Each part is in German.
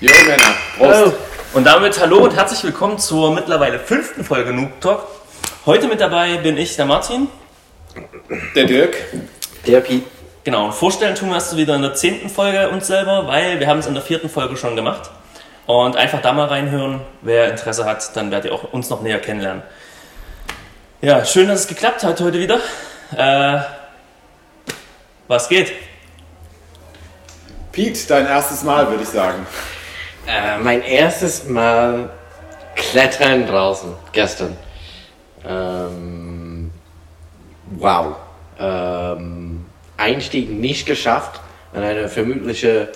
Jo, Männer. Prost. Und damit hallo und herzlich willkommen zur mittlerweile fünften Folge Noob Talk. Heute mit dabei bin ich, der Martin. Der Dirk. Der Piet. Genau, und vorstellen tun wir es wieder in der zehnten Folge uns selber, weil wir haben es in der vierten Folge schon gemacht. Und einfach da mal reinhören, wer Interesse hat, dann werdet ihr auch uns noch näher kennenlernen. Ja, schön, dass es geklappt hat heute wieder. Äh, was geht? Pete, dein erstes Mal, würde ich sagen. Äh, mein erstes Mal Klettern draußen, gestern. Ähm, wow. Ähm, Einstieg nicht geschafft an eine vermutliche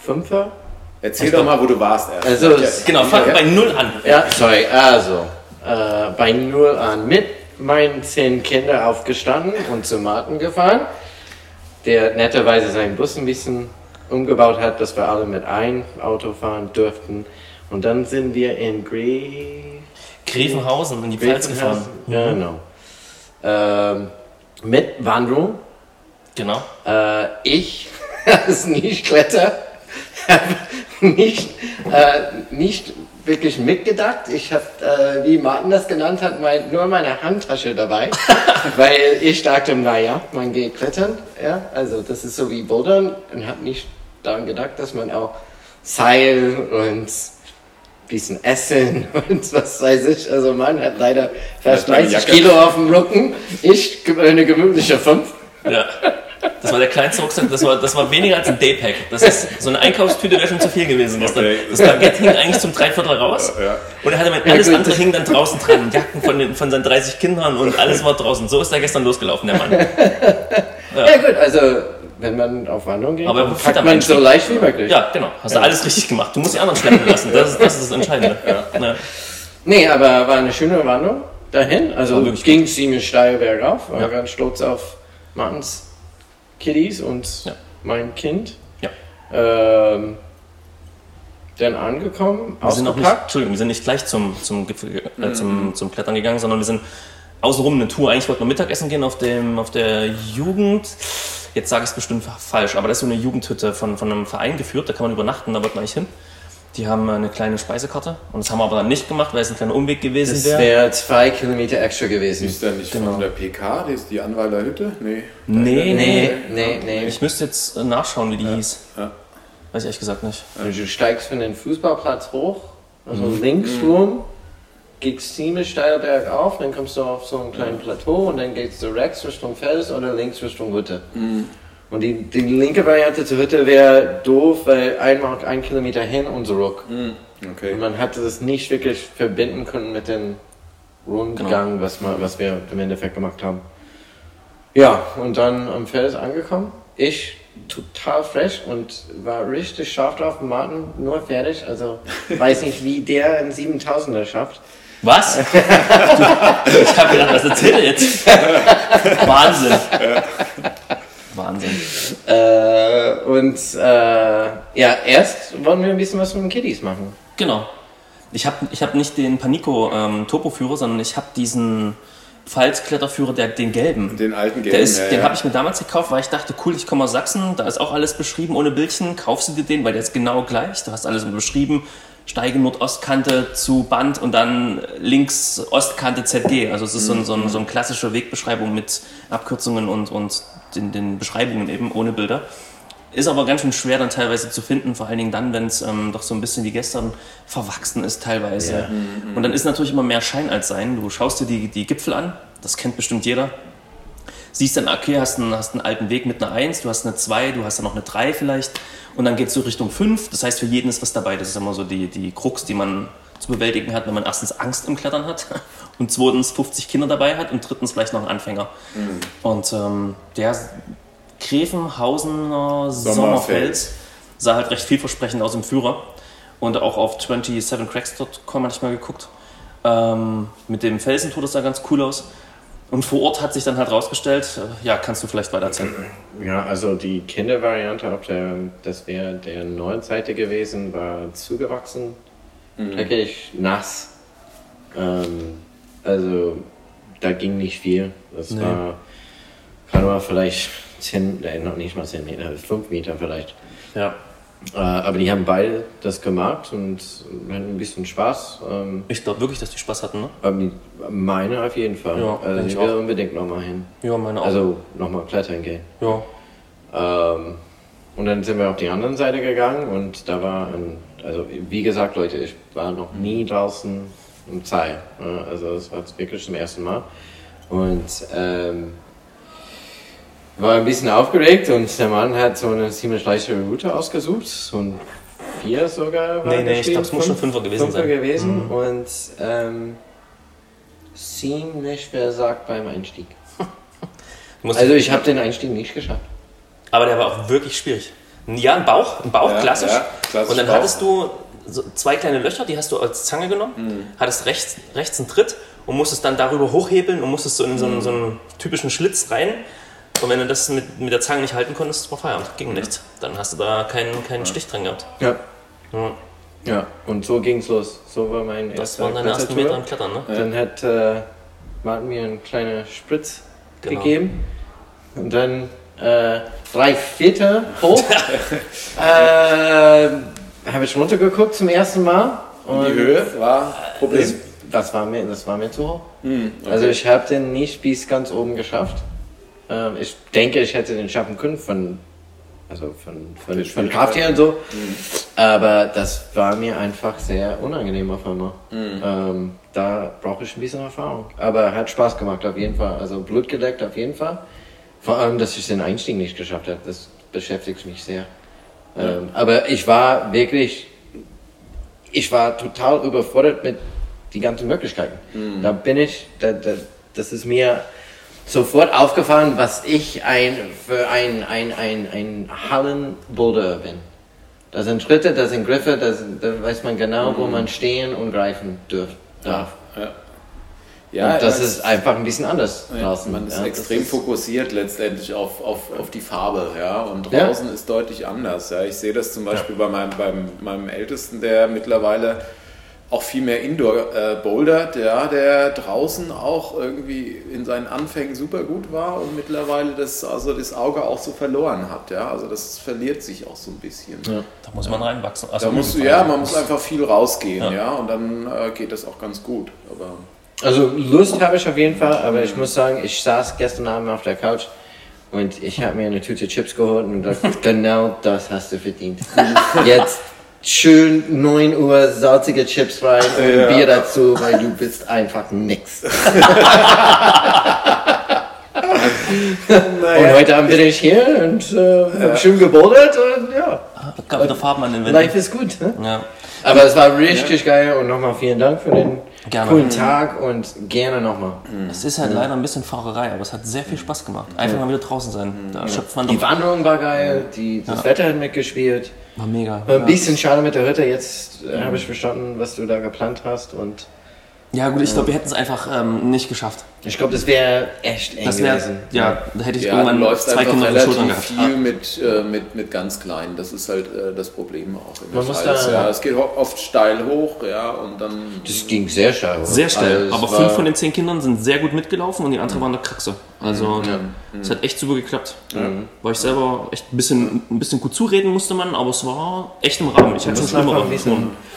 Fünfer. Erzähl doch mal, wo du warst erst. Also, es- Genau, fang bei Null an. Ja, sorry, also, äh, bei Null an mit meinen zehn Kindern aufgestanden und zu Martin gefahren, der netterweise seinen Bus ein bisschen umgebaut hat, dass wir alle mit ein Auto fahren dürften. Und dann sind wir in Gre Grevenhausen in die Pfalz gefahren. Ja, genau. Ähm, mit Wanderung. Genau. Äh, ich als Nicht-Kletter habe nicht, äh, nicht wirklich mitgedacht. Ich habe, äh, wie Martin das genannt hat, mein, nur meine Handtasche dabei, weil ich dachte, naja, man geht klettern. Ja? Also das ist so wie Bouldern und habe nicht daran gedacht, dass man auch Seil und bisschen Essen und was weiß ich. Also man hat leider fast Ja, meine 30 Jacke. Kilo auf dem Rücken. Ich eine gemütliche 5. Ja. Das war der kleinste Rucksack, das war, das war weniger als ein Daypack. Das ist so eine Einkaufstüte wäre schon zu viel gewesen gestern. Okay. Das Baguette hing eigentlich zum Dreiviertel raus. Ja. Und er hatte mein, alles gut. andere hing dann draußen dran. Jacken von, den, von seinen 30 Kindern und alles war draußen. So ist er gestern losgelaufen, der Mann. Ja gut, also wenn man auf Wanderung geht, Aber packt man so leicht wie möglich. Ja, genau. Hast du alles richtig gemacht. Du musst die anderen schleppen lassen. Das ist das, ist das Entscheidende. Ja. Nee, aber war eine schöne Wanderung dahin. Also ging ziemlich steil bergauf. War Ja. ganz stolz auf Martins Kiddies und Ja. mein Kind. Ja. Ähm, dann angekommen, Wir sind, noch nicht. Entschuldigung, wir sind nicht gleich zum, zum, Gipfel, äh, zum, zum Klettern gegangen, sondern wir sind außenrum eine Tour. Eigentlich wollten wir Mittagessen gehen auf, dem, auf der Jugend. Jetzt sage ich es bestimmt falsch, aber das ist so eine Jugendhütte von, von einem Verein geführt. Da kann man übernachten, da wollten wir eigentlich hin. Die haben eine kleine Speisekarte und das haben wir aber dann nicht gemacht, weil es ein kleiner Umweg gewesen Das wäre. wäre zwei Kilometer extra gewesen. Ist da nicht Genau. von der PK, die ist die Anweiler Hütte? Nee. Nee, Nee, nee. nee, nee. Ich müsste jetzt äh, nachschauen, wie die hieß. Ja. Weiß ich ehrlich gesagt nicht. Also du steigst von dem Fußballplatz hoch, also Mhm. links rum, gehst ziemlich steil bergauf, dann kommst du auf so einen kleinen Plateau und dann gehst du rechts Richtung Fels oder links Richtung Hütte. Mhm. Und die, die linke Variante zur Hütte wäre doof, weil einmal ein Kilometer hin und zurück. Okay. Und man hatte das nicht wirklich verbinden können mit dem Rundgang, Genau. was, man, was wir im Endeffekt gemacht haben. Ja, und dann am Fels angekommen. Ich total fresh und war richtig scharf drauf. Martin nur fertig. Also weiß nicht, wie der einen 7000er schafft. Was? ich habe gedacht, was erzählt er jetzt? Wahnsinn. Wahnsinn. Äh, und äh, ja, erst wollen wir ein bisschen was mit den Kiddies machen. Genau. Ich habe ich hab nicht den Panico ähm, Topo-Führer, sondern ich habe diesen Pfalz-Kletterführer, der, den gelben. Den alten Der Gelben, ist, ja, den ja. habe ich mir damals gekauft, weil ich dachte, cool, ich komme aus Sachsen, da ist auch alles beschrieben ohne Bildchen. Kaufst du dir den, weil der ist genau gleich. Du hast alles beschrieben. Steige Nordostkante zu Band und dann links Ostkante ZG. Also es ist so, ein, so, ein, so eine klassische Wegbeschreibung mit Abkürzungen und, und den, den Beschreibungen eben ohne Bilder. Ist aber ganz schön schwer dann teilweise zu finden, vor allen Dingen dann, wenn es ähm, doch so ein bisschen wie gestern verwachsen ist teilweise. Und dann ist natürlich immer mehr Schein als Sein. Du schaust dir die, die Gipfel an, das kennt bestimmt jeder. Siehst dann, okay, hast einen, hast einen alten Weg mit einer 1, du hast eine 2, du hast dann noch eine 3 vielleicht. Und dann geht es so Richtung 5. Das heißt, für jeden ist was dabei. Das ist immer so die, die Krux, die man zu bewältigen hat, wenn man erstens Angst im Klettern hat und zweitens 50 Kinder dabei hat und drittens vielleicht noch einen Anfänger. Und ähm, der Grevenhausener Sommerfels sah halt recht vielversprechend aus im Führer. Und auch auf 27cracks.com hatte ich mal geguckt. Ähm, mit dem Felsentor, das sah ganz cool aus. Und vor Ort hat sich dann halt rausgestellt, äh, ja, kannst du vielleicht weitererzählen. Ja, also die Kindervariante, auf der, das wäre der neuen Seite gewesen, war zugewachsen, dreckig, nass. Ähm, also da ging nicht viel. Das Nee. war, kann man vielleicht 10, äh, noch nicht mal 10 Meter, 5 Meter vielleicht. Ja. Äh, aber die haben beide das gemacht und hatten ein bisschen Spaß. Ähm, Ich glaube wirklich, dass die Spaß hatten, ne? die, meine auf jeden Fall. Ja, also ich will unbedingt nochmal hin. Ja, meine auch. Also nochmal klettern gehen. ja. Ähm, und dann sind wir auf die andere Seite gegangen und da war ein, also wie gesagt, Leute, ich war noch nie draußen im Seil. Ja, Also das war wirklich zum ersten Mal. Und ähm, war ein bisschen aufgeregt und der Mann hat so eine ziemlich leichte Route ausgesucht. So ein Vier sogar. war Nee, nee, ich gespielt, glaub, es muss schon fünf- Fünfer gewesen Fünfer sein. Mhm. gewesen und ähm, ziemlich versagt beim Einstieg. Also ich habe den Einstieg nicht geschafft. Aber der war auch wirklich schwierig. Ja, ein Bauch, ein Bauch, Ja, klassisch. ja, klassisch Und dann Bauch. hattest du so zwei kleine Löcher, die hast du als Zange genommen, Mhm. hattest rechts, rechts einen Tritt und musstest dann darüber hochhebeln und musstest so in so einen, Mhm. so einen typischen Schlitz rein. Und wenn du das mit, mit der Zange nicht halten konntest, war Feierabend, Mhm. ging nichts. Dann hast du da keinen, keinen Stich dran gehabt. Ja. Ja, Ja, und so ging's los. So war mein das erster waren deine ersten. Meter am Klettern, ne? Dann hat äh, Martin mir einen kleinen Spritz Genau. gegeben. Und dann äh, drei Viertel hoch. äh, Habe ich runtergeguckt zum ersten Mal. Und Die Höhe war Problem. Das, das, war mir, das war mir zu hoch. Hm, okay. Also ich habe den nicht bis ganz oben geschafft. Ähm, ich denke, ich hätte den schaffen können von, also von, von, von Kraft her und so. Aber das war mir einfach sehr unangenehm auf einmal. Ähm, da brauche ich ein bisschen Erfahrung. Aber hat Spaß gemacht auf jeden Fall. Also Blut gedeckt auf jeden Fall. Vor allem, dass ich den Einstieg nicht geschafft habe. Das beschäftigt mich sehr. Ähm, aber ich war wirklich ich war total überfordert mit die ganzen Möglichkeiten. Da bin ich, da, da, das ist mir sofort aufgefallen, was ich ein, für ein, ein, ein, ein Hallenboulder bin. Da sind Schritte, da sind Griffe, da, sind, da weiß man genau, wo man stehen und greifen dürf, darf. ja. Ja, und das ist einfach ein bisschen anders Ja, draußen. man ist extrem ist- fokussiert letztendlich auf, auf, auf die Farbe, ja. Und draußen ist deutlich anders. Ja. Ich sehe das zum Beispiel bei meinem, beim, meinem Ältesten, der mittlerweile auch viel mehr Indoor äh, bouldert, ja, der draußen auch irgendwie in seinen Anfängen super gut war und mittlerweile das, also das Auge auch so verloren hat, ja. Also das verliert sich auch so ein bisschen. Da muss man reinwachsen. Also Da musst du, ja, man muss einfach viel rausgehen, ja, und dann äh, geht das auch ganz gut. Aber Also Lust habe ich auf jeden Fall, aber ich muss sagen, ich saß gestern Abend auf der Couch und ich habe mir eine Tüte Chips geholt und dachte, genau das hast du verdient. Jetzt schön 9 Uhr salzige Chips rein und Ja. Bier dazu, weil du bist einfach nix. Und heute Abend bin ich hier und äh, hab schön gebouldert und ja, gab wieder Farben an den Wänden. life is gut. Ne? Ja. Aber es war richtig geil und nochmal vielen Dank für den Gerne. coolen Tag und gerne nochmal. Es ist halt leider ein bisschen Fahrerei, aber es hat sehr viel Spaß gemacht. Einfach mal wieder draußen sein. Da schöpft man Die doch. Wanderung war geil, die, das Wetter hat mitgespielt. War mega. Ein bisschen schade mit der Hütte, jetzt äh, habe ich verstanden, was du da geplant hast und Ja gut, ich glaube, wir hätten es einfach ähm, nicht geschafft. ich glaube, das wäre echt eng Das wäre, gewesen. ja, da hätte ich Ja, irgendwann zwei Kinder auf den Schultern gehabt. viel mit, äh, mit, mit ganz kleinen. Das ist halt äh, das Problem auch in Man muss da- ja. Es geht oft steil hoch, ja, und dann... Das ging sehr schnell. hoch. Sehr schnell. Also, aber fünf von den zehn Kindern sind sehr gut mitgelaufen und die andere waren eine Kraxe. Also es hat echt super geklappt. War ich selber echt ein bisschen, ein bisschen gut zureden musste man, aber es war echt im Rahmen. Ich hatte schon schlimmere.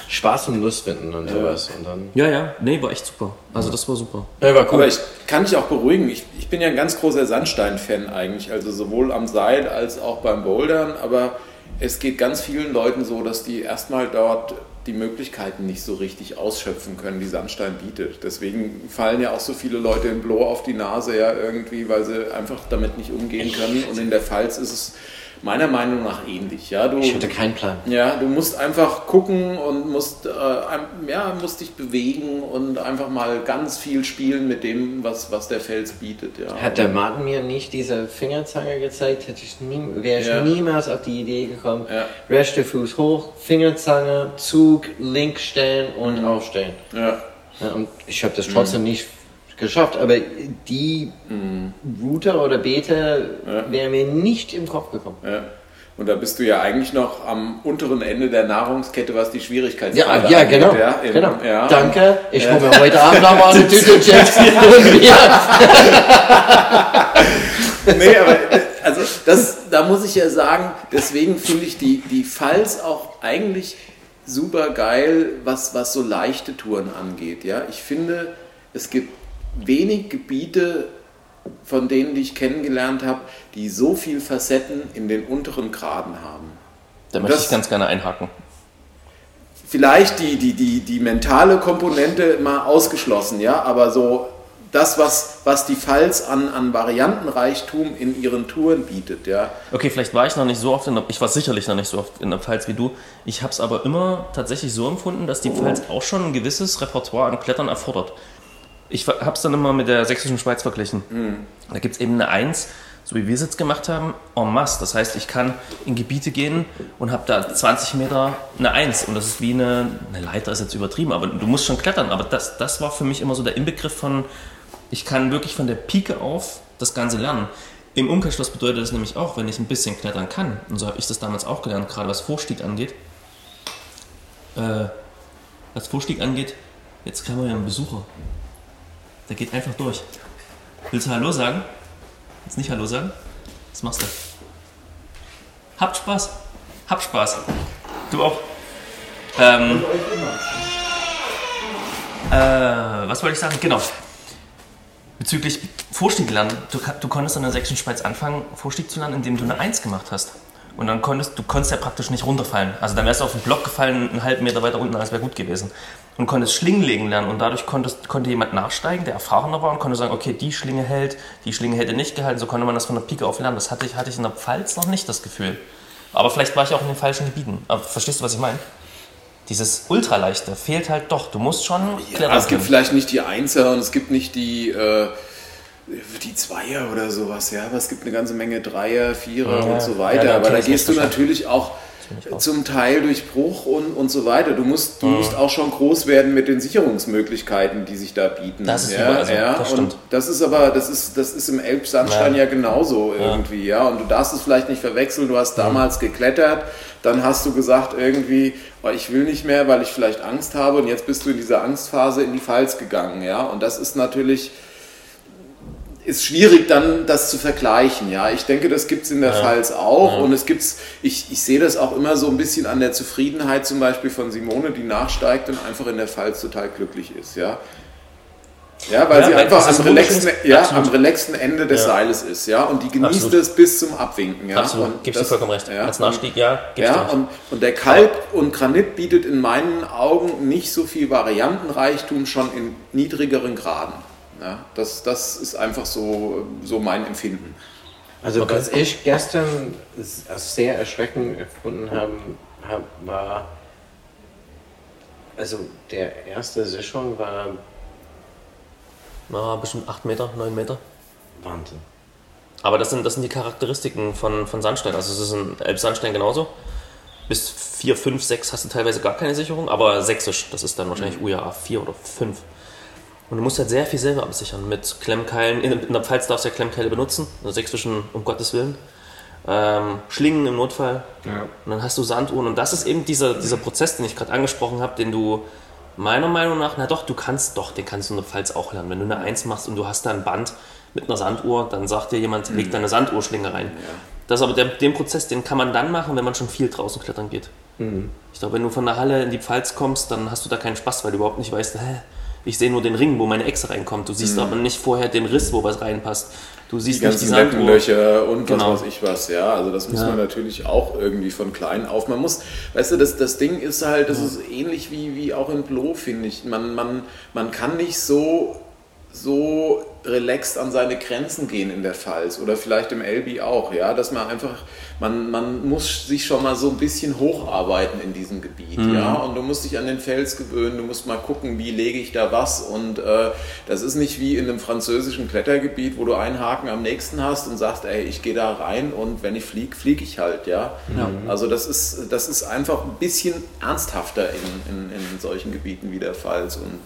Spaß und Lust finden und sowas. Und dann Ja, ja, nee, war echt super. Also das war super. ja, war cool. Aber ich kann dich auch beruhigen. Ich, ich bin ja ein ganz großer Sandstein-Fan eigentlich, also sowohl am Seil als auch beim Bouldern. Aber es geht ganz vielen Leuten so, dass die erstmal dort die Möglichkeiten nicht so richtig ausschöpfen können, die Sandstein bietet. Deswegen fallen ja auch so viele Leute im Blo auf die Nase ja irgendwie, weil sie einfach damit nicht umgehen können. Und in der Pfalz ist es meiner Meinung nach ähnlich. Ja, du, ich hatte keinen Plan. ja, du musst einfach gucken und musst, äh, ja, musst dich bewegen und einfach mal ganz viel spielen mit dem, was, was der Fels bietet. Ja. Hat der Martin mir nicht diese Fingerzange gezeigt, hätte ich nie, wäre ich Ja. niemals auf die Idee gekommen. Ja. Rechte Fuß hoch, Fingerzange, Zug, links stellen und Mhm. aufstehen. ja. Ja, und ich habe das trotzdem nicht geschafft, aber die Router oder Beta Ja. wäre mir nicht im Kopf gekommen. Ja. Und da bist du ja eigentlich noch am unteren Ende der Nahrungskette, was die Ja, Schwierigkeitsgrade ja, angeht, genau. Ja, Im- genau. Ja. Danke. Ich hole mir heute Abend nochmal eine Tüte Chips und Bier. Nee, aber also das, da muss ich ja sagen, deswegen finde ich die, die Pfalz auch eigentlich super geil, was, was so leichte Touren angeht. Ja? Ich finde, es gibt wenig Gebiete, von denen die ich kennengelernt habe, die so viel Facetten in den unteren Graden haben. Da möchte ich ganz gerne einhaken. Vielleicht die, die, die, die mentale Komponente mal ausgeschlossen, ja, aber so das, was, was die Pfalz an, an Variantenreichtum in ihren Touren bietet. Ja. Okay, vielleicht war ich noch nicht so oft in der, ich war sicherlich noch nicht so oft in der Pfalz wie du. Ich habe es aber immer tatsächlich so empfunden, dass die Pfalz auch schon ein gewisses Repertoire an Klettern erfordert. Ich habe es dann immer mit der sächsischen Schweiz verglichen. Mhm. Da gibt es eben eine Eins, so wie wir es jetzt gemacht haben, en masse. Das heißt, ich kann in Gebiete gehen und habe da 20 Meter eine Eins. Und das ist wie eine, eine Leiter, ist jetzt übertrieben, aber du musst schon klettern. Aber das, das war für mich immer so der Inbegriff von ich kann wirklich von der Pike auf das Ganze lernen. Im Umkehrschluss bedeutet das nämlich auch, wenn ich ein bisschen klettern kann, und so habe ich das damals auch gelernt, gerade was Vorstieg angeht, äh, was Vorstieg angeht, jetzt kann man ja einen Besucher. Der geht einfach durch. Willst du Hallo sagen? Jetzt nicht Hallo sagen? Was machst du? Habt Spaß. Hab Spaß. Du auch. Ähm, äh, was wollte ich sagen? Genau bezüglich Vorstieg lernen. Du, du konntest in der sächsischen Schweiz anfangen, Vorstieg zu lernen, indem du eine Eins gemacht hast. Und dann konntest du konntest ja praktisch nicht runterfallen. Also dann wärst du auf den Block gefallen, einen halben Meter weiter unten, alles wäre gut gewesen. Und konntest Schlingen legen lernen und dadurch konntest, konnte jemand nachsteigen, der erfahrener war und konnte sagen, okay, die Schlinge hält, die Schlinge hätte nicht gehalten. So konnte man das von der Pike auf lernen. Das hatte ich, hatte ich in der Pfalz noch nicht das Gefühl. Aber vielleicht war ich auch in den falschen Gebieten. Aber verstehst du, was ich meine? Dieses Ultraleichte fehlt halt doch. Du musst schon ja, Es gibt vielleicht nicht die Einser und es gibt nicht die... Äh die Zweier oder sowas, ja, aber es gibt eine ganze Menge Dreier, Vierer ja, und so weiter. Ja, aber da gehst du natürlich auch zum Teil durch Bruch und, und so weiter. Du musst, du mhm. musst auch schon groß werden mit den Sicherungsmöglichkeiten, die sich da bieten. Das ist ja, also, ja. Das und das ist aber, das ist, das ist im Elbsandstein ja. ja genauso irgendwie, ja. Und du darfst es vielleicht nicht verwechseln. Du hast damals mhm. geklettert, dann hast du gesagt irgendwie, oh, ich will nicht mehr, weil ich vielleicht Angst habe. Und jetzt bist du in dieser Angstphase in die Pfalz gegangen, ja. Und das ist natürlich ist schwierig dann das zu vergleichen. Ja, ich denke, das gibt es in der ja. Pfalz auch ja. und es gibt's. Ich, ich sehe das auch immer so ein bisschen an der Zufriedenheit zum Beispiel von Simone, die nachsteigt und einfach in der Pfalz total glücklich ist. Ja, ja, weil ja, sie einfach am relaxten, ja, am relaxten Ende des ja. Seiles ist, ja, und die genießt absolut. es bis zum Abwinken, ja. Absolut, und gibst du vollkommen recht. Ja, Als Nachstieg, ja, ja und, und der Kalk und Granit bietet in meinen Augen nicht so viel Variantenreichtum schon in niedrigeren Graden. Ja, das, das ist einfach so, so mein Empfinden. Also okay. was ich gestern sehr erschreckend gefunden habe, hab, war, also der erste Sicherung war... Na, bestimmt 8 Meter, 9 Meter. Wahnsinn. Aber das sind, das sind die Charakteristiken von, von Sandstein. Also es ist ein Elbsandstein genauso. Bis 4, 5, 6 hast du teilweise gar keine Sicherung, aber sächsisch, das ist dann wahrscheinlich mhm. UJA 4 oder 5. Und du musst halt sehr viel selber absichern mit Klemmkeilen. In, der Pfalz darfst du ja Klemmkeile benutzen, der sächsischen, um Gottes Willen. Ähm, Schlingen im Notfall. Ja. Und dann hast du Sanduhren. Und das ist eben dieser, dieser Prozess, den ich gerade angesprochen habe, den du meiner Meinung nach, na doch, du kannst doch, den kannst du in der Pfalz auch lernen. Wenn du eine Eins machst und du hast da ein Band mit einer Sanduhr, dann sagt dir jemand, leg da eine Sanduhrschlinge rein. Ja. Das aber der, den Prozess, den kann man dann machen, wenn man schon viel draußen klettern geht. Mhm. Ich glaube, wenn du von der Halle in die Pfalz kommst, dann hast du da keinen Spaß, weil du überhaupt nicht weißt, hä, ich sehe nur den Ring, wo meine Echse reinkommt. Du siehst mhm. aber nicht vorher den Riss, wo was reinpasst. Du siehst die ganzen Lendenlöcher und genau. was weiß ich was, ja. Also das muss ja. man natürlich auch irgendwie von klein auf. Man muss, weißt du, das, das Ding ist halt, das ja. ist ähnlich wie, wie auch in Blo, finde ich. Man, man, man kann nicht so, so relaxed an seine Grenzen gehen in der Pfalz oder vielleicht im Elbi auch, ja, dass man einfach, man, man muss sich schon mal so ein bisschen hocharbeiten in diesem Gebiet, mhm. ja, und du musst dich an den Fels gewöhnen, du musst mal gucken, wie lege ich da was und äh, das ist nicht wie in einem französischen Klettergebiet, wo du einen Haken am nächsten hast und sagst, ey, ich gehe da rein und wenn ich fliege, fliege ich halt, ja. Mhm. Also das ist, das ist einfach ein bisschen ernsthafter in, in, in solchen Gebieten wie der Pfalz und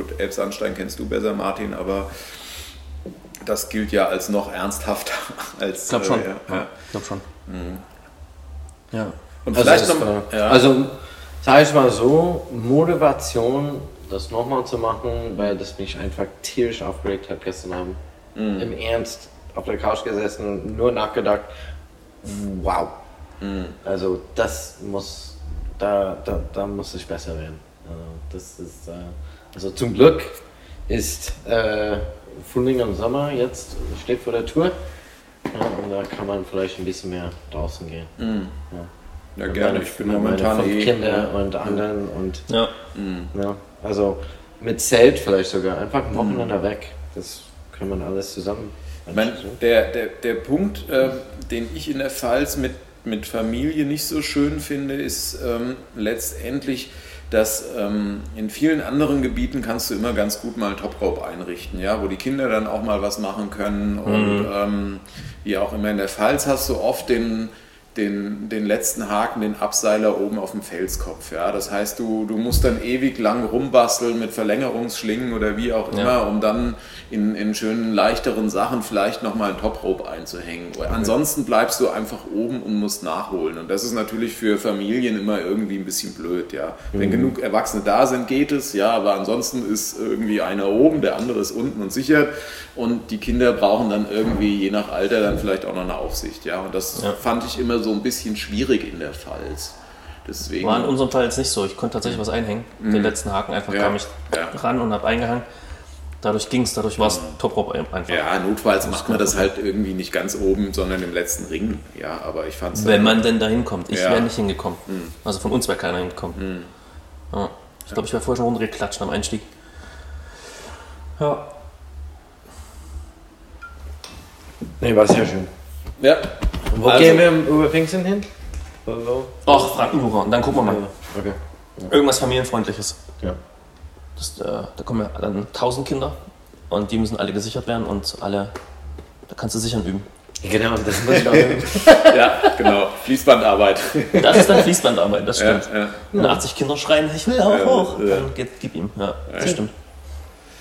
gut, Elbsandstein kennst du besser, Martin, aber das gilt ja als noch ernsthafter als. Ich glaube schon. Äh, ja, ja. Ich glaube schon. Mhm. Ja. Und also vielleicht noch, ja. Also, sage ich mal so, Motivation, das nochmal zu machen, weil das mich einfach tierisch aufgeregt hat gestern Abend. Mhm. Im Ernst. auf der Couch gesessen und nur nachgedacht, wow. Also das muss, da, da, da muss ich besser werden. Also, das ist, äh, also zum Glück ist äh, Frühling und Sommer jetzt steht vor der Tür. Ja, und da kann man vielleicht ein bisschen mehr draußen gehen. Ja, Und gerne. meine- Ich bin meine momentan fünf eh. Kinder und anderen und Ja. ja, also mit Zelt vielleicht sogar einfach ein Wochenende weg. Das kann man alles zusammen. Ich meine, der, der, der Punkt, ähm, den ich in der Pfalz mit, mit Familie nicht so schön finde, ist ähm, letztendlich, dass ähm, in vielen anderen Gebieten kannst du immer ganz gut mal Top Rope einrichten, ja, wo die Kinder dann auch mal was machen können und ähm, wie auch immer. In der Pfalz hast du oft den den, den letzten Haken, den Abseiler oben auf dem Felskopf. Ja? Das heißt, du, du musst dann ewig lang rumbasteln mit Verlängerungsschlingen oder wie auch immer, Ja. um dann in, in schönen, leichteren Sachen vielleicht nochmal ein Toprope einzuhängen. Ansonsten bleibst du einfach oben und musst nachholen. Und das ist natürlich für Familien immer irgendwie ein bisschen blöd. Ja? Wenn genug Erwachsene da sind, geht es, ja, aber ansonsten ist irgendwie einer oben, der andere ist unten und sichert. Und die Kinder brauchen dann irgendwie, je nach Alter, dann vielleicht auch noch eine Aufsicht. Ja? Und das Ja. fand ich immer so ein bisschen schwierig in der Pfalz. Deswegen. War in unserem Fall jetzt nicht so. Ich konnte tatsächlich was einhängen. Den letzten Haken einfach Ja. kam ich Ja. ran und habe eingehangen. Dadurch ging es, dadurch war es Top-Rope einfach. ja, notfalls macht man das halt irgendwie nicht ganz oben, sondern im letzten Ring. Ja, aber ich fand es Wenn man denn dahin kommt. Ich Ja. wäre nicht hingekommen. Also von uns wäre keiner hingekommen. Ja. Ich glaube, ich wäre vorher schon runtergeklatscht am Einstieg. Ja. Nee, war sehr schön. Ja. Wo Also- gehen wir über Pfingsten hin? Wo? Och, Frankenburger. Und dann gucken wir mal. Okay. Irgendwas familienfreundliches. Ja. Das, äh, da kommen ja dann 1000 Kinder und die müssen alle gesichert werden und alle, da kannst du sichern üben. Genau, das muss ich auch üben. ja, genau. Fließbandarbeit. Das ist dann Fließbandarbeit, das ja, stimmt. ja. Wenn 80 Kinder schreien, ich will auch Ja, hoch, ja. dann geht, gib ihm. Ja, das stimmt.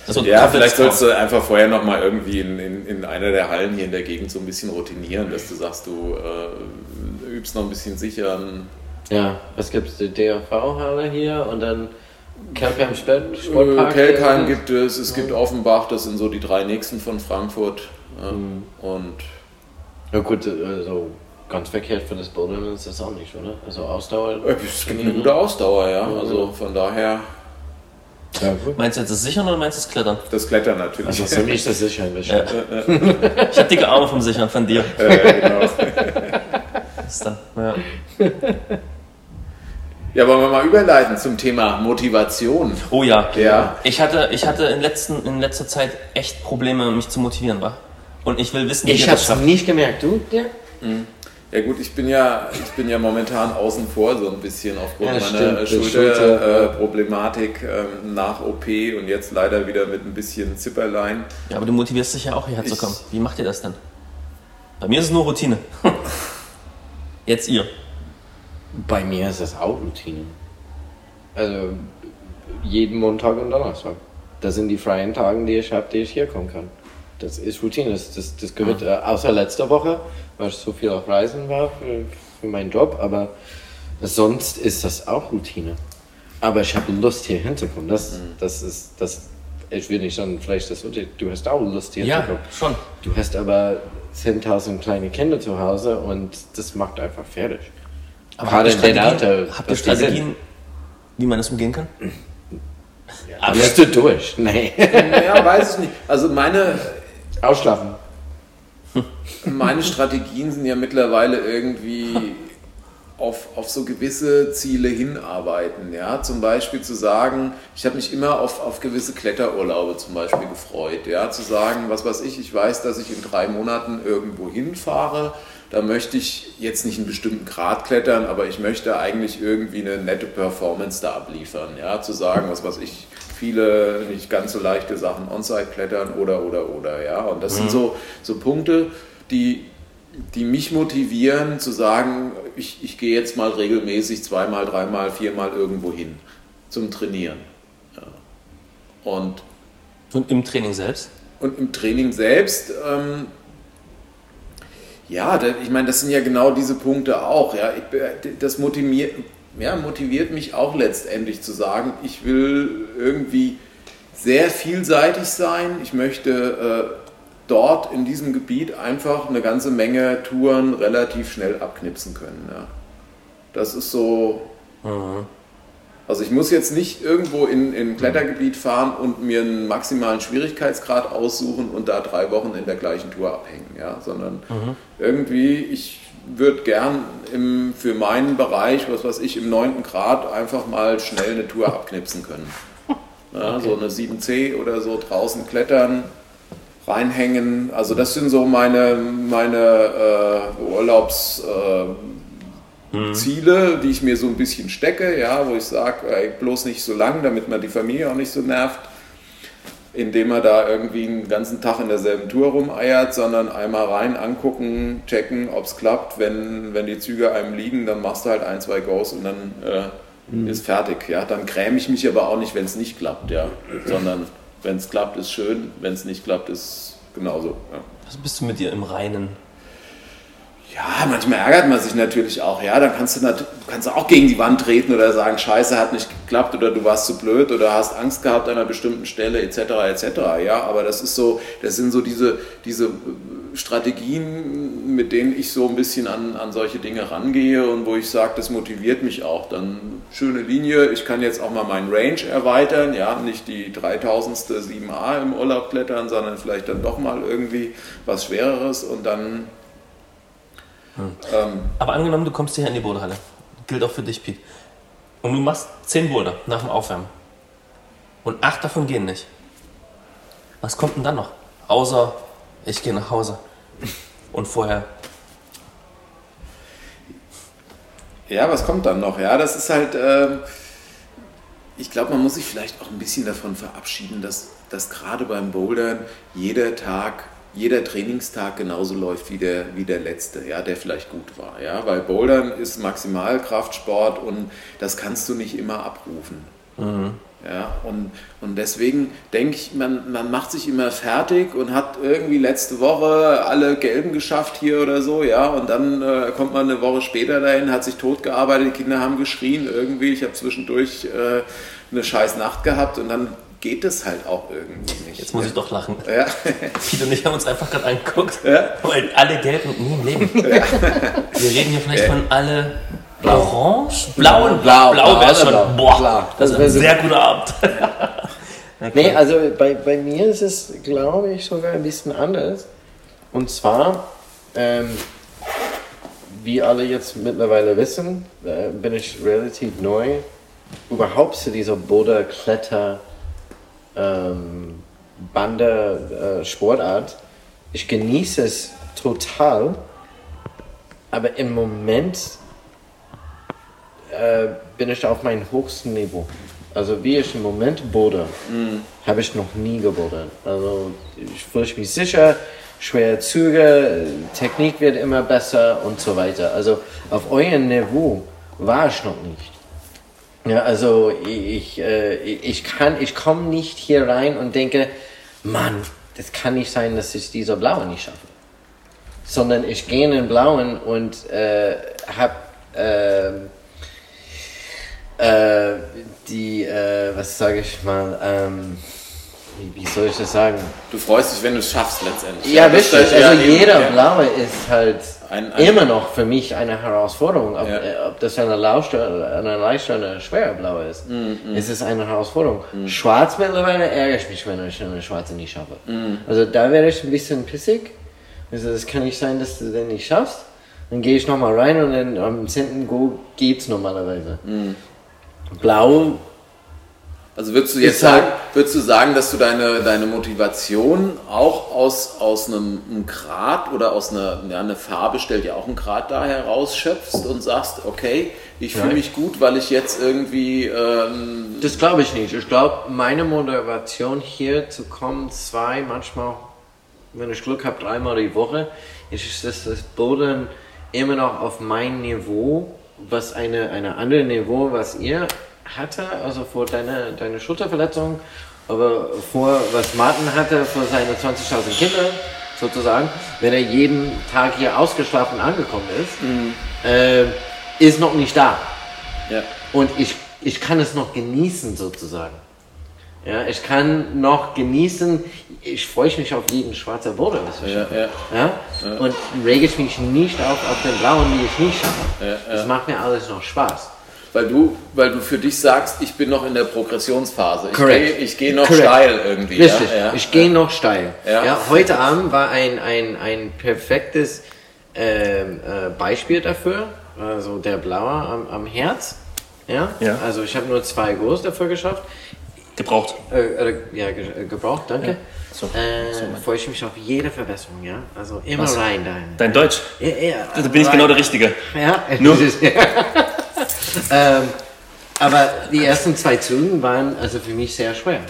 Also, Ja, vielleicht sollst du einfach vorher nochmal irgendwie in, in, in einer der Hallen hier in der Gegend so ein bisschen routinieren, dass du sagst, du äh, übst noch ein bisschen sichern. Ja, was gibt's? Die DRV-Halle hier und dann Kelkheim Sport- Äh, Sportpark. Kelkheim gibt es, es gibt Offenbach, das sind so die drei nächsten von Frankfurt. Ja. Mhm. Und Ja gut, also ganz verkehrt für das Bouldern ist das auch nicht, oder? Also Ausdauer. äh, es gibt eine gute Ausdauer, ja. Also von daher Ja. Meinst du jetzt das Sichern oder meinst du das Klettern? das Klettern natürlich. Also für mich das sicher ein bisschen. Ich hab dicke Arme vom Sichern von dir. äh, genau. Das ist dann, ja. Ja, wollen wir mal überleiten zum Thema Motivation. Oh ja. Ja. Ich hatte, ich hatte in, letzten, in letzter Zeit echt Probleme, mich zu motivieren, war. Und ich will wissen, wie Ich das hab's schafft. nicht gemerkt. Du, der? Ja gut, ich bin ja, ich bin ja momentan außen vor so ein bisschen aufgrund Ja, meiner stimmt, die Schulterproblematik ähm, nach OP und jetzt leider wieder mit ein bisschen Zipperlein. Ja, aber du motivierst dich ja auch hierher zu Ich- kommen. Wie macht ihr das denn? Bei mir ist es nur Routine. Jetzt ihr. Bei mir ist das auch Routine. Also jeden Montag und Donnerstag. Das sind die freien Tage, die ich habe, die ich hier kommen kann. Das ist Routine. Das, das, das gehört, äh, außer letzter Woche, weil ich so viel auf Reisen war für, für meinen Job, aber sonst ist das auch Routine. Aber ich habe Lust, hier hinzukommen. Das, das ist, das, ich will nicht sagen, vielleicht das Unterschied. Du hast auch Lust, hier Ja, zu kommen. schon. Du hast aber 10.000 kleine Kinder zu Hause und das macht einfach fertig. Aber Gerade habt ihr in Strategien, Alter. habt ihr. Strategien, wie man das umgehen kann? Aber bist du durch? Nee. Ja, weiß ich nicht. Also meine, Ausschlafen. meine Strategien sind ja mittlerweile irgendwie auf, auf so gewisse Ziele hinarbeiten. Ja? Zum Beispiel zu sagen, ich habe mich immer auf, auf gewisse Kletterurlaube zum Beispiel gefreut. Ja? Zu sagen, was weiß ich, ich weiß, dass ich in drei Monaten irgendwo hinfahre. Da möchte ich jetzt nicht einen bestimmten Grad klettern, aber ich möchte eigentlich irgendwie eine nette Performance da abliefern. Ja? Zu sagen, was weiß ich, viele nicht ganz so leichte Sachen on-site klettern oder, oder, oder. Ja? Und das sind so, so Punkte, die, die mich motivieren zu sagen, ich, ich gehe jetzt mal regelmäßig zweimal, dreimal, viermal irgendwo hin zum Trainieren. Ja. Und, Und im Training selbst? und im Training selbst, ähm, ja, ich meine, das sind ja genau diese Punkte auch. Ja. Ich, das motiviert, ja, motiviert mich auch letztendlich zu sagen, ich will irgendwie sehr vielseitig sein. Ich möchte dort in diesem Gebiet einfach eine ganze Menge Touren relativ schnell abknipsen können. Ja. Das ist so. Also ich muss jetzt nicht irgendwo in, in ein Klettergebiet fahren und mir einen maximalen Schwierigkeitsgrad aussuchen und da drei Wochen in der gleichen Tour abhängen, ja, sondern irgendwie, ich würde gern im, für meinen Bereich, was weiß ich, im 9. Grad einfach mal schnell eine Tour abknipsen können. Ja, So eine 7C oder so draußen klettern, reinhängen. Also das sind so meine, meine äh, Urlaubs... Äh, Ziele, die ich mir so ein bisschen stecke, ja, wo ich sage, bloß nicht so lang, damit man die Familie auch nicht so nervt, indem man da irgendwie einen ganzen Tag in derselben Tour rumeiert, sondern einmal rein angucken, checken, ob es klappt. Wenn, wenn die Züge einem liegen, dann machst du halt ein, zwei Goes und dann äh, ist fertig. Ja, dann gräme ich mich aber auch nicht, wenn es nicht klappt, ja, sondern wenn es klappt, ist schön, wenn es nicht klappt, ist genauso. Ja. Also bist du mit dir im Reinen? Ja, manchmal ärgert man sich natürlich auch. Ja, dann kannst du, kannst du auch gegen die Wand treten oder sagen, Scheiße, hat nicht geklappt oder du warst zu blöd oder hast Angst gehabt an einer bestimmten Stelle etc. etc. Ja, aber das ist so, das sind so diese, diese Strategien, mit denen ich so ein bisschen an, an solche Dinge rangehe und wo ich sage, das motiviert mich auch. Dann schöne Linie, ich kann jetzt auch mal meinen Range erweitern, ja, nicht die 3000. 7a im Urlaub klettern, sondern vielleicht dann doch mal irgendwie was Schwereres und dann ähm, Aber angenommen, du kommst hier in die Boulderhalle. Gilt auch für dich, Pete. Und du machst 10 Boulder nach dem Aufwärmen. Und 8 davon gehen nicht. Was kommt denn dann noch? Außer, ich gehe nach Hause. Und vorher. Ja, was kommt dann noch? Ja, das ist halt, ähm, ich glaube, man muss sich vielleicht auch ein bisschen davon verabschieden, dass, dass gerade beim Bouldern jeder Tag, jeder Trainingstag genauso läuft wie der, wie der letzte, ja, der vielleicht gut war. Ja, weil Bouldern ist Maximalkraftsport und das kannst du nicht immer abrufen. Ja, und, und deswegen denke ich, man, man macht sich immer fertig und hat irgendwie letzte Woche alle Gelben geschafft hier oder so, ja, und dann äh, kommt man eine Woche später dahin, hat sich totgearbeitet, die Kinder haben geschrien irgendwie, ich habe zwischendurch äh, eine scheiß Nacht gehabt und dann geht es halt auch irgendwie nicht. Jetzt muss ich doch lachen. ja. Pete und ich haben uns einfach gerade angeguckt. Ja. Weil alle gelb und nie im Leben. Wir reden hier vielleicht von alle orange, blau und Blau, blau. blau, wäre schon. blau. Boah, Blau. das ist wär ein sehr guter Abend. Nee, also bei, bei mir ist es, glaube ich, sogar ein bisschen anders. Und zwar, ähm, wie alle jetzt mittlerweile wissen, äh, bin ich relativ neu überhaupt zu dieser Boulder Kletter ähm, Bande äh, Sportart. Ich genieße es total, aber im Moment äh, bin ich auf meinem höchsten Niveau. Also wie ich im Moment boulder, habe ich noch nie gebouldert. Also ich fühle mich sicher, schwere Züge, Technik wird immer besser und so weiter. Also auf eurem Niveau war ich noch nicht. Ja, also ich, äh, ich kann, ich komme nicht hier rein und denke, Mann, das kann nicht sein, dass ich dieser Blaue nicht schaffe. Sondern ich gehe in den Blauen und äh, habe äh, die, äh, was sage ich mal, ähm, wie, wie soll ich das sagen? Du freust dich, wenn du es schaffst letztendlich. Ja, das richtig. ja Also jeder ja. Blaue ist halt Ein- ein- immer noch für mich eine Herausforderung. Ob, Ja. äh, ob das eine leichte, eine leichte oder eine schwere Blaue ist. Mhm, Es ist eine Herausforderung. Schwarz mittlerweile ärgere ich mich, wenn ich eine schwarze nicht schaffe. Mhm. Also da werde ich ein bisschen pissig. Also das kann nicht sein, dass du den nicht schaffst. Dann gehe ich nochmal rein und dann am 10. Go geht's normalerweise. Mhm. Blau Also würdest du jetzt Ist halt- sagen, würdest du sagen, dass du deine, deine Motivation auch aus, aus einem, einem Grad oder aus einer ja, eine Farbe stellt ja auch einen Grad da herausschöpfst und sagst, okay, ich fühle mich gut, weil ich jetzt irgendwie ähm, Das glaube ich nicht. Ich glaube, meine Motivation hier zu kommen, zwei, manchmal, wenn ich Glück habe, dreimal die Woche, ist, dass das Boden immer noch auf mein Niveau, was eine, eine andere Niveau, was ihr hatte, also vor deiner deine Schulterverletzung, aber vor was Martin hatte, vor seine 20.000 Kinder, sozusagen, wenn er jeden Tag hier ausgeschlafen angekommen ist, äh, ist noch nicht da. ja, Und ich, ich kann es noch genießen sozusagen. Ja, ich kann noch genießen, ich freue mich auf jeden schwarzen Border, was Ja, ja. Ja? Und rege ich mich nicht auf, auf den blauen, die ich nicht schaffe. Das macht mir alles noch Spaß. Weil du, weil du für dich sagst, ich bin noch in der Progressionsphase. Ich gehe ich geh noch Correct. steil irgendwie. Richtig, Ja, ja. ich gehe noch steil. Ja. Ja. heute Abend war ein, ein, ein perfektes ähm, äh, Beispiel dafür. Also der Blaue am, am Herz. Ja? Ja. Also ich habe nur zwei Goals dafür geschafft. Gebraucht. Äh, äh, ja, ge äh, gebraucht, danke. So. Äh, freue ich mich auf jede Verbesserung, ja. Also immer Was? rein da. Dein Deutsch. Ja, ja, Da bin ich rein. genau der Richtige. Ja, Nur- ähm, aber die ersten zwei Zügen waren also für mich sehr schwer.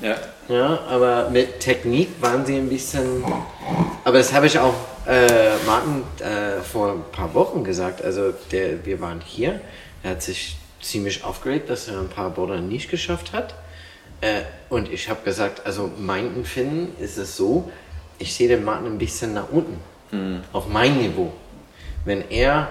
Ja. Ja, aber mit Technik waren sie ein bisschen. Aber das habe ich auch äh, Martin äh, vor ein paar Wochen gesagt. Also der, wir waren hier. Er hat sich ziemlich aufgeregt, dass er ein paar Border nicht geschafft hat. Äh, und ich habe gesagt, also mein Empfinden ist es so, ich sehe den Martin ein bisschen nach unten, auf mein Niveau. Wenn er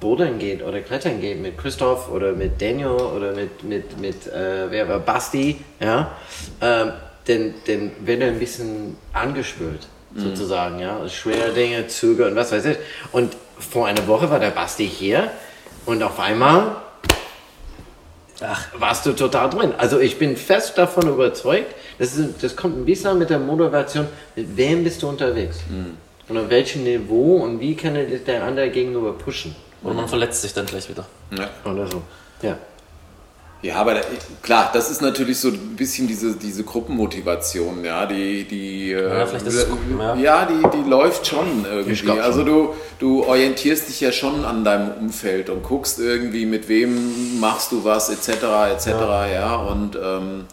Bouldern geht oder klettern geht mit Christoph oder mit Daniel oder mit, mit, mit äh, wer war Basti, ja, ähm, dann, dann wird er ein bisschen angespült, sozusagen, ja, schwere Dinge, Züge und was weiß ich. Und vor einer Woche war der Basti hier und auf einmal Ach, warst du total drin. Also ich bin fest davon überzeugt, das, ist, das kommt ein bisschen mit der Motivation, mit wem bist du unterwegs? Und auf welchem Niveau und wie kann der andere gegenüber pushen? Und man verletzt sich dann gleich wieder. Ja. Oder so. Ja. Ja, aber da, klar, das ist natürlich so ein bisschen diese, diese Gruppenmotivation, ja, die, die, Ja, äh, vielleicht ist ja. ja, die, die läuft schon irgendwie. schon. Also du, du orientierst dich ja schon an deinem Umfeld und guckst irgendwie, mit wem machst du was, etc., etc., ja, und ähm,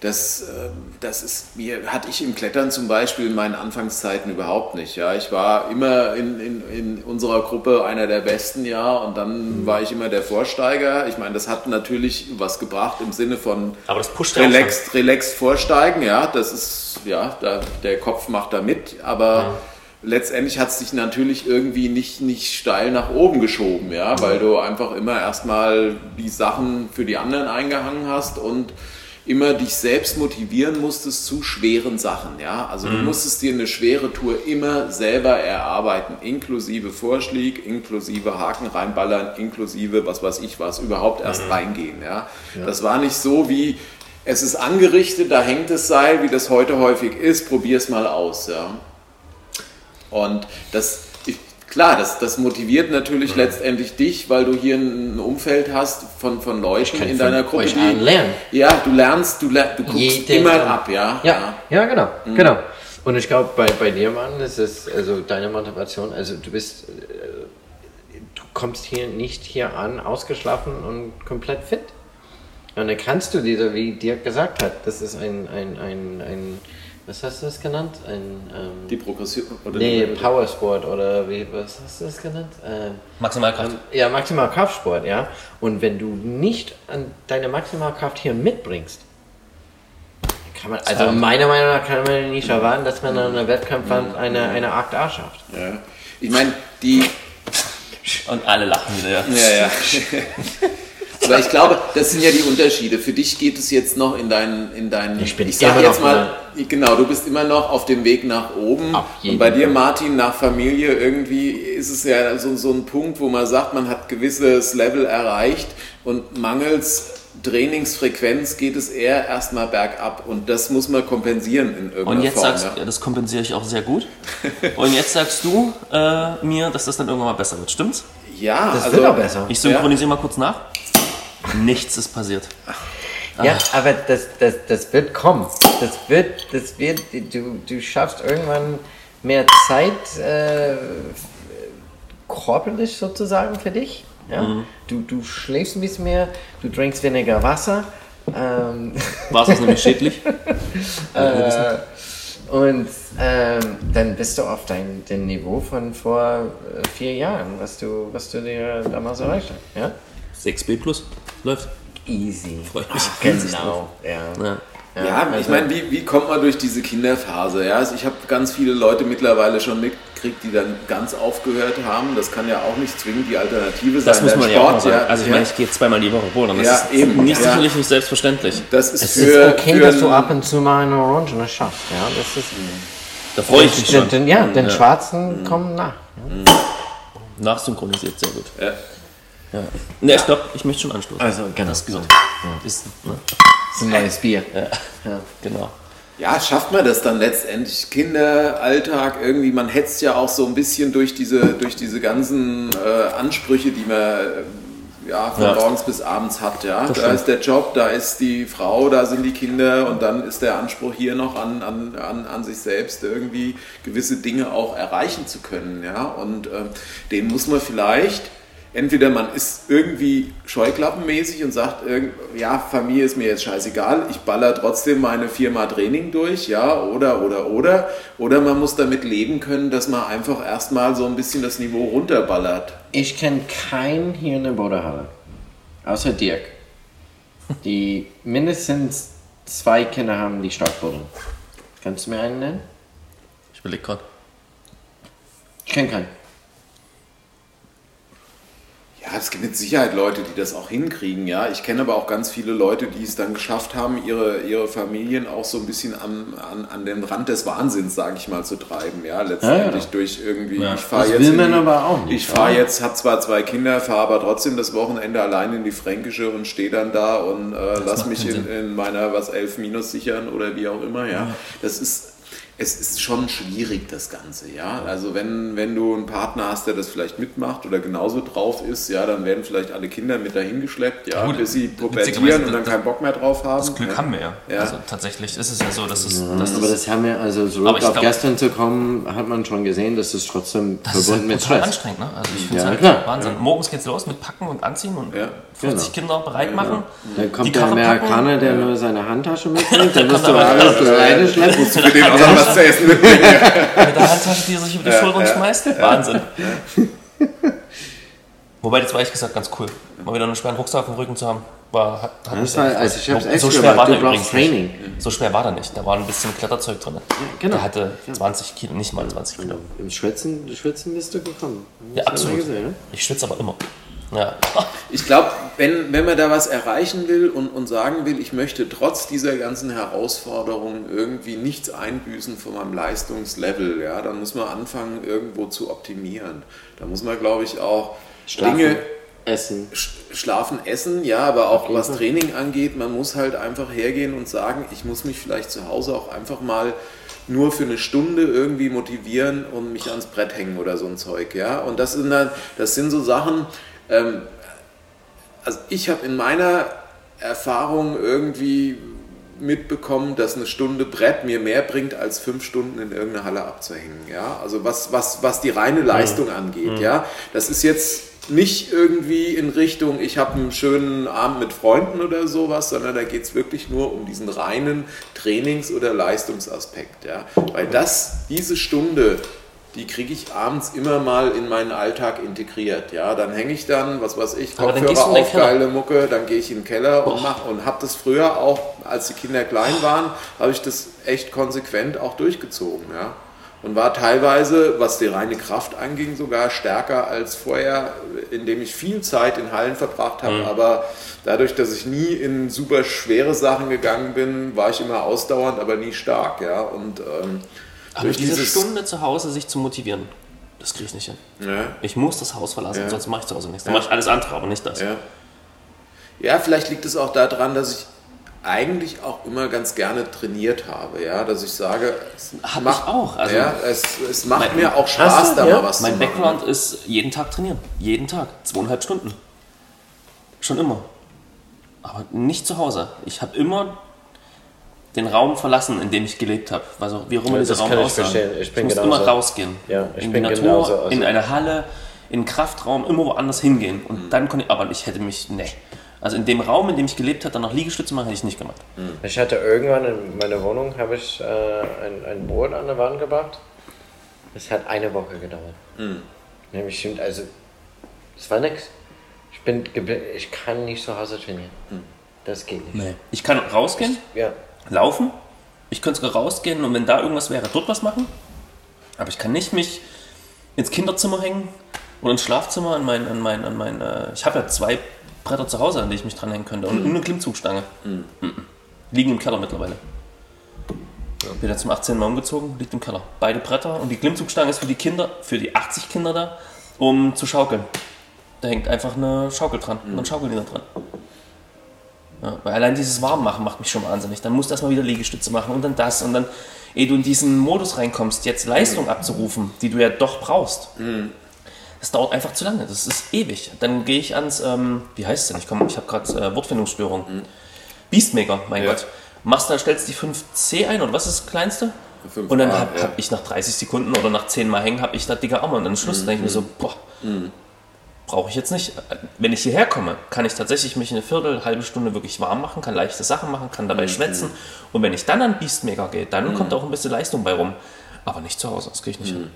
das, äh, das ist mir, hatte ich im Klettern zum Beispiel in meinen Anfangszeiten überhaupt nicht. Ja, ich war immer in, in, in unserer Gruppe einer der Besten, ja, und dann Mhm. war ich immer der Vorsteiger. Ich meine, das hat natürlich was gebracht im Sinne von Aber das pusht relaxed, relaxed vorsteigen, ja, das ist, ja, da, der Kopf macht da mit, aber letztendlich hat es dich natürlich irgendwie nicht, nicht steil nach oben geschoben, ja, weil du einfach immer erstmal die Sachen für die anderen eingehangen hast und immer dich selbst motivieren musstest zu schweren Sachen, ja, also du musstest dir eine schwere Tour immer selber erarbeiten, inklusive Vorschlag, inklusive Haken reinballern, inklusive was weiß ich was, überhaupt erst reingehen, ja. Das war nicht so wie, es ist angerichtet, da hängt das Seil, wie das heute häufig ist, probier's mal aus, ja. Und das, klar, das, das motiviert natürlich letztendlich dich, weil du hier ein Umfeld hast von, von Leuten in deiner Gruppe, euch allen lernen. ja, du lernst, du, ler- du guckst Jede- immer ab, ja. Ja, ja, genau, genau. Und ich glaube, bei, bei dir, Mann, ist es also deine Motivation, also du bist, äh, du kommst hier nicht hier an, ausgeschlafen und komplett fit. Und dann kannst du dir, wie Dirk gesagt hat, das ist ein, ein, ein, ein was hast du das genannt? Ein, ähm, Die Progression oder nee, Powersport oder wie, was hast du das genannt? Ähm, Maximalkraft. ja, Maximalkraftsport, ja. Und wenn du nicht an deine Maximalkraft hier mitbringst, kann man, also meiner Meinung nach kann man nicht erwarten, dass man an einem Wettkampf eine, eine 8a schafft. ja. Ich meine, die, Und alle lachen wieder. Ja. Ja, ja. Aber ich glaube, das sind ja die Unterschiede. Für dich geht es jetzt noch in deinen, in deinen. Ich bin sag immer jetzt mal, genau, du bist immer noch auf dem Weg nach oben. Und bei dir. Martin, nach Familie irgendwie ist es ja so, so ein Punkt, wo man sagt, man hat gewisses Level erreicht und mangels Trainingsfrequenz geht es eher erstmal bergab und das muss man kompensieren in irgendeiner Und jetzt Form. sagst ja. ja, das kompensiere ich auch sehr gut. Und jetzt sagst du äh, mir, dass das dann irgendwann mal besser wird. Stimmt's? ja, Das also, wird auch besser. Ich synchronisiere mal kurz nach. Nichts ist passiert. Ja, aber das, das, das wird kommen. Das wird, das wird, du, du schaffst irgendwann mehr Zeit äh, körperlich sozusagen für dich. Ja? Du, du schläfst ein bisschen mehr, du trinkst weniger Wasser. Ähm, War es nämlich schädlich? äh, und ähm, dann bist du auf dein, dem Niveau von vor äh, vier Jahren, was du, was du dir damals erreicht hast. Ja? 6b plus. Läuft. Easy. Freut mich Genau. Ja. Ja. Ja, ich also- meine, wie, wie kommt man durch diese Kinderphase? Ja, also ich habe ganz viele Leute mittlerweile schon mitgekriegt, die dann ganz aufgehört haben. Das kann ja auch nicht zwingend die Alternative sein. Das muss man ja auch sagen. ja, Also ich ja, meine, ich gehe zweimal die Woche bouldern. Das Ja, ist eben, nicht ja. sicherlich nicht selbstverständlich. das ist Es für, ist okay, für dass du ab und zu mal eine Orangene schaffst. Ja, das ist, Da freue ich mich schon. den, ja, den Schwarzen kommen nach. Nachsynchronisiert, sehr gut. Ja. Ja. Ne, ich glaube, ich möchte schon anstoßen. Also, genau. Das ist gesund. Ist, ne? Das ist ein neues Bier. Genau. Ja, schafft man das dann letztendlich? Kinder, Alltag, irgendwie, man hetzt ja auch so ein bisschen durch diese, durch diese ganzen äh, Ansprüche, die man äh, ja, von Ja. morgens bis abends hat. Ja? Da stimmt. ist der Job, da ist die Frau, da sind die Kinder und dann ist der Anspruch hier noch an, an, an, an sich selbst, irgendwie gewisse Dinge auch erreichen zu können. Ja? Und ähm, den muss man vielleicht entweder man ist irgendwie scheuklappenmäßig und sagt, irgend- ja, Familie ist mir jetzt scheißegal, ich baller trotzdem meine viermal Training durch, ja, oder, oder, oder. Oder man muss damit leben können, dass man einfach erstmal so ein bisschen das Niveau runterballert. Ich kenne keinen hier in der Bodehalle, außer Dirk, die mindestens zwei Kinder haben, die stark buddeln. Kannst du mir einen nennen? Ich überlege gerade. Ich kenne keinen. Ja, es gibt mit Sicherheit Leute, die das auch hinkriegen, ja. Ich kenne aber auch ganz viele Leute, die es dann geschafft haben, ihre, ihre Familien auch so ein bisschen am, an, an den Rand des Wahnsinns, sage ich mal, zu treiben, ja. Letztendlich Ja, ja. durch irgendwie, Ja. ich fahre jetzt. will in man die- aber auch nicht, Ich fahre jetzt, habe zwar zwei Kinder, fahre aber trotzdem das Wochenende allein in die Fränkische und stehe dann da und äh, lass mich in, in meiner was 11 Minus sichern oder wie auch immer, ja. Das ist. Es ist schon schwierig, das Ganze, ja. Also wenn, wenn du einen Partner hast, der das vielleicht mitmacht oder genauso drauf ist, ja, dann werden vielleicht alle Kinder mit dahin geschleppt, ja, Gut, bis sie pubertieren und dann das- keinen Bock mehr drauf haben. Das Glück ja. haben wir ja. Ja. Also tatsächlich ist es ja so, dass es. dass Aber das haben wir, also zurück Aber ich auf glaub- gestern zu kommen, hat man schon gesehen, dass es trotzdem das ist verbunden halt mit total Stress. anstrengend, ne? Also ich finde Ja, es halt klar. Wahnsinn. Morgens geht's los mit Packen und Anziehen und Ja. 50 Kinder bereit machen. Dann die kommt der Amerikaner, der nur seine Handtasche mitbringt, dann musst du alles alleine schleppen. Was zu essen mitbringen. Mit der Handtasche, die er sich über die Schultern schmeißt. Wahnsinn. Wobei, das war ehrlich gesagt ganz cool. Mal wieder einen schweren Rucksack auf dem Rücken zu haben. War, hat, hat Das war, also ich hab's gefreut. echt so schwer war der übrigens Training. nicht. So schwer war der nicht. Da war ein bisschen Kletterzeug drin. genau. Der hatte 20 Kilo, nicht mal 20 Kilo. Im Schwitzen, Schwitzen bist du gekommen. Ja, absolut. gesehen, ne? Ich schwitze aber immer. Ja. Ich glaube, wenn, wenn man da was erreichen will und, und sagen will, ich möchte trotz dieser ganzen Herausforderungen irgendwie nichts einbüßen von meinem Leistungslevel, ja, dann muss man anfangen, irgendwo zu optimieren. Da muss man, glaube ich, auch Schlafen, Dinge Essen. sch- schlafen, essen, ja, aber auch was Training angeht, man muss halt einfach hergehen und sagen, ich muss mich vielleicht zu Hause auch einfach mal nur für eine Stunde irgendwie motivieren und mich ans Brett hängen oder so ein Zeug, ja. Und das sind dann, das sind so Sachen, ähm, also ich habe in meiner Erfahrung irgendwie mitbekommen, dass eine Stunde Brett mir mehr bringt, als fünf Stunden in irgendeiner Halle abzuhängen. Ja? Also was, was, was die reine Leistung angeht. Ja? Das ist jetzt nicht irgendwie in Richtung, ich habe einen schönen Abend mit Freunden oder sowas, sondern da geht es wirklich nur um diesen reinen Trainings- oder Leistungsaspekt. Ja? Weil das, diese Stunde, die kriege ich abends immer mal in meinen Alltag integriert. Ja, dann hänge ich dann, was weiß ich, Kopfhörer auf, geile Mucke, dann gehe ich in den Keller und mach und habe das früher auch, als die Kinder klein waren, habe ich das echt konsequent auch durchgezogen. Ja. Und war teilweise, was die reine Kraft anging, sogar stärker als vorher, indem ich viel Zeit in Hallen verbracht habe. Mhm. Aber dadurch, dass ich nie in super schwere Sachen gegangen bin, war ich immer ausdauernd, aber nie stark. Ja. Und ähm, Aber durch diese Stunde zu Hause sich zu motivieren, das kriege ich nicht hin. Ja. Ich muss das Haus verlassen, Ja. sonst mache ich zu Hause nichts. Dann mache ich alles andere, aber nicht das. Ja. ja, vielleicht liegt es auch daran, dass ich eigentlich auch immer ganz gerne trainiert habe, ja, dass ich sage, es Hab macht, ich auch, also- ja, es, es macht Mein- mir auch Spaß, du? da Ja. mal was Mein zu machen. Background ist jeden Tag trainieren. Jeden Tag. Zweieinhalb Stunden. Schon immer. Aber nicht zu Hause. Ich habe immer den Raum verlassen, in dem ich gelebt habe. Also, wie auch immer Ja, dieser Raum ich aussah. verstehen. Ich bin muss genauso. immer rausgehen. Ja, ich in bin die Natur, genauso. Also- in eine Halle, in einen Kraftraum, immer woanders hingehen. Und Mhm. dann konnte ich, aber ich hätte mich, nee. Also in dem Raum, in dem ich gelebt habe, dann noch Liegestütze machen, hätte ich nicht gemacht. Ich hatte irgendwann in meiner Wohnung habe ich äh, ein, ein Board an der Wand gebracht. Es hat eine Woche gedauert. Nämlich stimmt, also es war nix. Ich bin ich kann nicht zu Hause trainieren. Das geht nicht. Ich kann rausgehen, Ja. Laufen. Ich könnte sogar rausgehen und wenn da irgendwas wäre, dort was machen. Aber ich kann nicht mich ins Kinderzimmer hängen oder ins Schlafzimmer an mein, an mein, an mein, äh, ich habe ja zwei Bretter zu Hause, an die ich mich dranhängen könnte und eine Klimmzugstange. Mhm. Liegen im Keller mittlerweile. Bin jetzt zum 18. Mal umgezogen, liegt im Keller. Beide Bretter und die Klimmzugstange ist für die Kinder, für die 80 Kinder da, um zu schaukeln. Da hängt einfach eine Schaukel dran und dann schaukeln die da dran. Ja, weil allein dieses Warmmachen macht mich schon wahnsinnig. Dann musst du erstmal wieder Liegestütze machen und dann das und dann, ehe du in diesen Modus reinkommst, jetzt Leistung abzurufen, die du ja doch brauchst. Das dauert einfach zu lange, das ist ewig. Dann gehe ich ans, ähm, wie heißt es denn? Ich, komm, ich habe gerade äh, Wortfindungsstörung. Beastmaker, mein Ja. Gott. Machst da, stellst die 5C ein und was ist das kleinste? 5A, und dann habe ja. hab ich nach 30 Sekunden oder nach 10 Mal hängen, habe ich da dicke Arme und am Schluss denke ich mir so, boah, brauche ich jetzt nicht. Wenn ich hierher komme, kann ich tatsächlich mich eine Viertel, halbe Stunde wirklich warm machen, kann leichte Sachen machen, kann dabei schwätzen. Und wenn ich dann an Beastmaker gehe, dann kommt auch ein bisschen Leistung bei rum. Aber nicht zu Hause, das kriege ich nicht hin.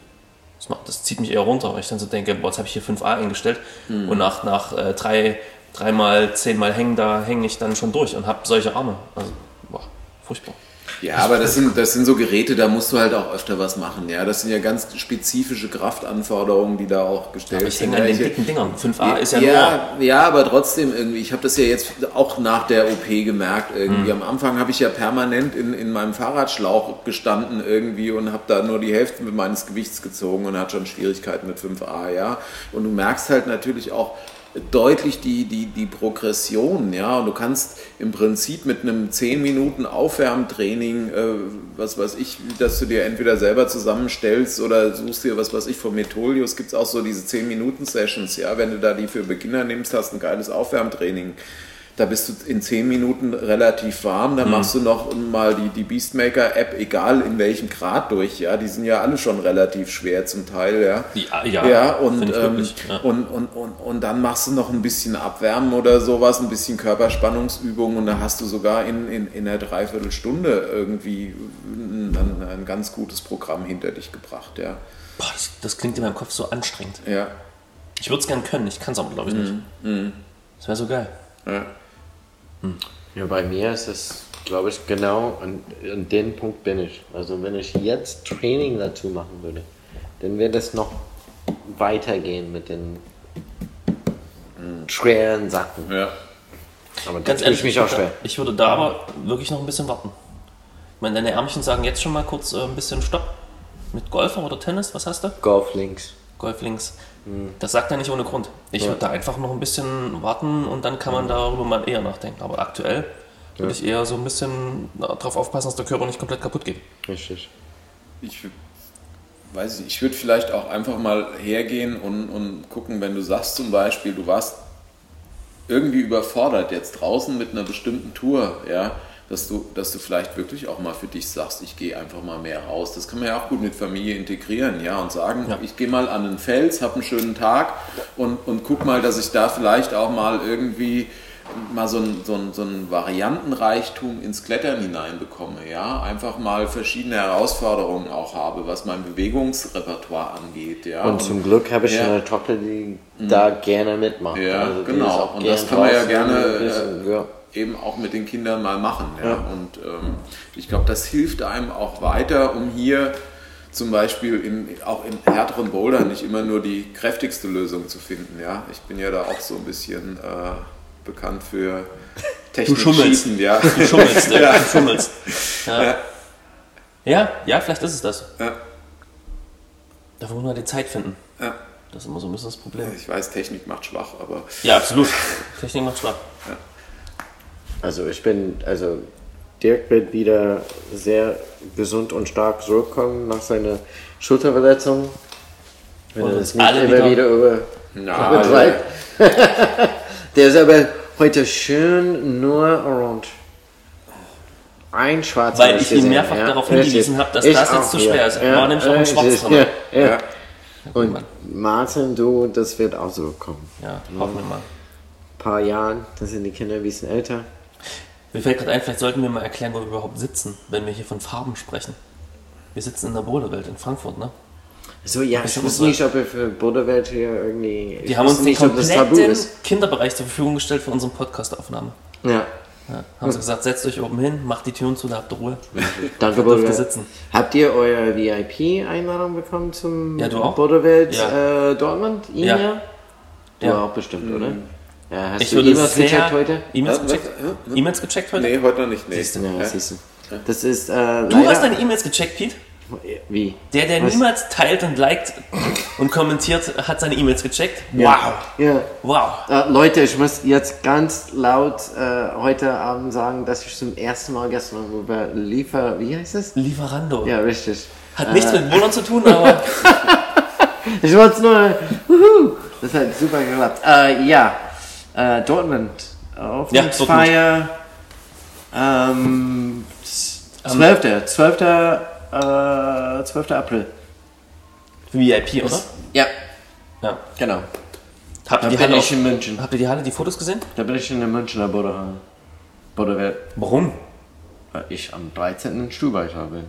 Das, macht, das zieht mich eher runter, weil ich dann so denke, boah, jetzt habe ich hier 5a eingestellt und nach, nach äh, drei, dreimal, zehnmal hängen, da hänge ich dann schon durch und habe solche Arme. Also, boah, furchtbar. Ja, aber das sind, das sind so Geräte, da musst du halt auch öfter was machen. Ja, das sind ja ganz spezifische Kraftanforderungen, die da auch gestellt Aber ich sind. hänge an den ich- dicken Dingern. 5a ist ja, ja, ja, aber trotzdem irgendwie, ich habe das ja jetzt auch nach der OP gemerkt irgendwie. Hm. Am Anfang habe ich ja permanent in, in meinem Fahrradschlauch gestanden irgendwie und habe da nur die Hälfte meines Gewichts gezogen und hatte schon Schwierigkeiten mit 5a, ja. Und du merkst halt natürlich auch deutlich die, die, die Progression, ja. Und du kannst im Prinzip mit einem 10 Minuten Aufwärmtraining, äh, was weiß ich, dass du dir entweder selber zusammenstellst oder suchst dir was weiß ich von Metolius, gibt es auch so diese 10 Minuten Sessions, ja. Wenn du da die für Beginner nimmst, hast ein geiles Aufwärmtraining. Da bist du in 10 Minuten relativ warm, dann machst du noch mal die, die Beastmaker-App, egal in welchem Grad durch, ja, die sind ja alle schon relativ schwer zum Teil, ja. Ja, ja, Ja, und, ähm, wirklich, ja. und, und, und, und dann machst du noch ein bisschen Abwärmen oder sowas, ein bisschen Körperspannungsübung und dann hast du sogar in, in, in einer Dreiviertelstunde irgendwie ein, ein, ganz gutes Programm hinter dich gebracht, ja. Boah, das, das klingt in meinem Kopf so anstrengend. Ja, Ich würde es gern können, ich kann es aber, glaube ich, nicht. Das wäre so geil. ja. Ja, bei mir ist es, glaube ich, genau an, an den Punkt bin ich. Also wenn ich jetzt Training dazu machen würde, dann wird es noch weitergehen mit den schweren Sachen. ja. Aber Ganz ehrlich, ich mich auch würde- schwer. ich würde da aber wirklich noch ein bisschen warten. Ich meine, deine Ärmchen sagen jetzt schon mal kurz äh, ein bisschen Stopp. Mit Golfer oder Tennis, was hast du? Golf links. Golf links. Das sagt er nicht ohne Grund. Ich würde da einfach noch ein bisschen warten und dann kann man darüber mal eher nachdenken. Aber aktuell würde ich eher so ein bisschen darauf aufpassen, dass der Körper nicht komplett kaputt geht. Richtig. Ich weiß nicht, ich würde vielleicht auch einfach mal hergehen und, und gucken, wenn du sagst zum Beispiel, du warst irgendwie überfordert jetzt draußen mit einer bestimmten Tour, ja, dass du, dass du vielleicht wirklich auch mal für dich sagst, ich gehe einfach mal mehr raus. Das kann man ja auch gut mit Familie integrieren, ja, und sagen, Ja. ich gehe mal an den Fels, habe einen schönen Tag und, und guck mal, dass ich da vielleicht auch mal irgendwie mal so ein, so, ein, so ein Variantenreichtum ins Klettern hineinbekomme, ja, einfach mal verschiedene Herausforderungen auch habe, was mein Bewegungsrepertoire angeht, ja. Und zum Glück habe ich Ja. eine Tochter, die da gerne mitmacht. Ja, Also genau. Und das kann man ja gerne, bisschen, äh, ja. Eben auch mit den Kindern mal machen. Ja? Ja. Und ähm, ich glaube, das hilft einem auch weiter, um hier zum Beispiel in, auch in härteren Bouldern nicht immer nur die kräftigste Lösung zu finden. Ja? Ich bin ja da auch so ein bisschen äh, bekannt für technik schummelst. Cheaten, ja. Du schummelst, ja. du schummelst. Ja. Ja. ja, ja, vielleicht ist es das. Ja. Dafür muss man die Zeit finden. Ja. Das ist immer so ein bisschen das Problem. Ich weiß, Technik macht schwach, aber Ja, absolut. Technik macht schwach. Also ich bin, also Dirk wird wieder sehr gesund und stark zurückkommen nach seiner Schulterverletzung. Wenn Und er das nicht immer wieder- wieder über, Na, übertreibt. Der ist aber heute schön nur around ein schwarzer. Weil ich ihn mehrfach darauf hingewiesen habe, dass Ich das jetzt zu ja. schwer ist. Er war nämlich auch im äh, Schwarz ja, ja. Ja. Und Martin, du, das wird auch so kommen. Ja, hoffen wir mal. Ein paar Jahren, da sind die Kinder ein bisschen älter. Mir fällt gerade ein, vielleicht sollten wir mal erklären, wo wir überhaupt sitzen, wenn wir hier von Farben sprechen. Wir sitzen in der Boulderwelt in Frankfurt, ne? So, ja, ich wusste nicht, ob wir für Budderwelt hier irgendwie. Die haben uns nicht, ob das Tabu kompletten ist. Kinderbereich zur Verfügung gestellt für unsere Podcastaufnahme. Ja. Ja, haben sie gesagt, setzt euch oben hin, macht die Türen zu, da habt ihr Ruhe. Danke, Dürft ihr sitzen. Habt ihr eure VIP-Einladung bekommen zum Ja, du auch? Borderwelt Ja. äh, Dortmund? Ja. E-Mail? Du Ja. auch bestimmt, oder? Ja, hast Ich du E-Mails gecheckt heute? E-Mails gecheckt? E-Mails gecheckt heute? Nee, heute noch nicht. Nee. Siehst du. Ja, siehst du. Das ist äh, Du leider- hast deine E-Mails gecheckt, Pete? Wie? Der, der Was? niemals teilt und liked und kommentiert, hat seine E-Mails gecheckt. Ja. Ja. Wow. Äh, Leute, ich muss jetzt ganz laut äh, heute Abend sagen, dass ich zum ersten Mal gestern über Liefer... Wie heißt es? Lieferando. Ja, richtig. Hat nichts mit Wohnern zu tun, aber Ich wollte es nur... Wuhu, das hat super geklappt. Äh, ja, äh, Dortmund. Aufnahmsfeier. Ähm, 12. 12. Äh, 12. April. VIP, oder? Ja, Ja. genau. Habt Da ihr, die bin Halle ich auch, in München. habt ihr die Halle, die Fotos gesehen? Da bin ich in der Münchner Borderhalle. Borderwelt. Warum? Weil ich am 13. in Stuhlbeit habe.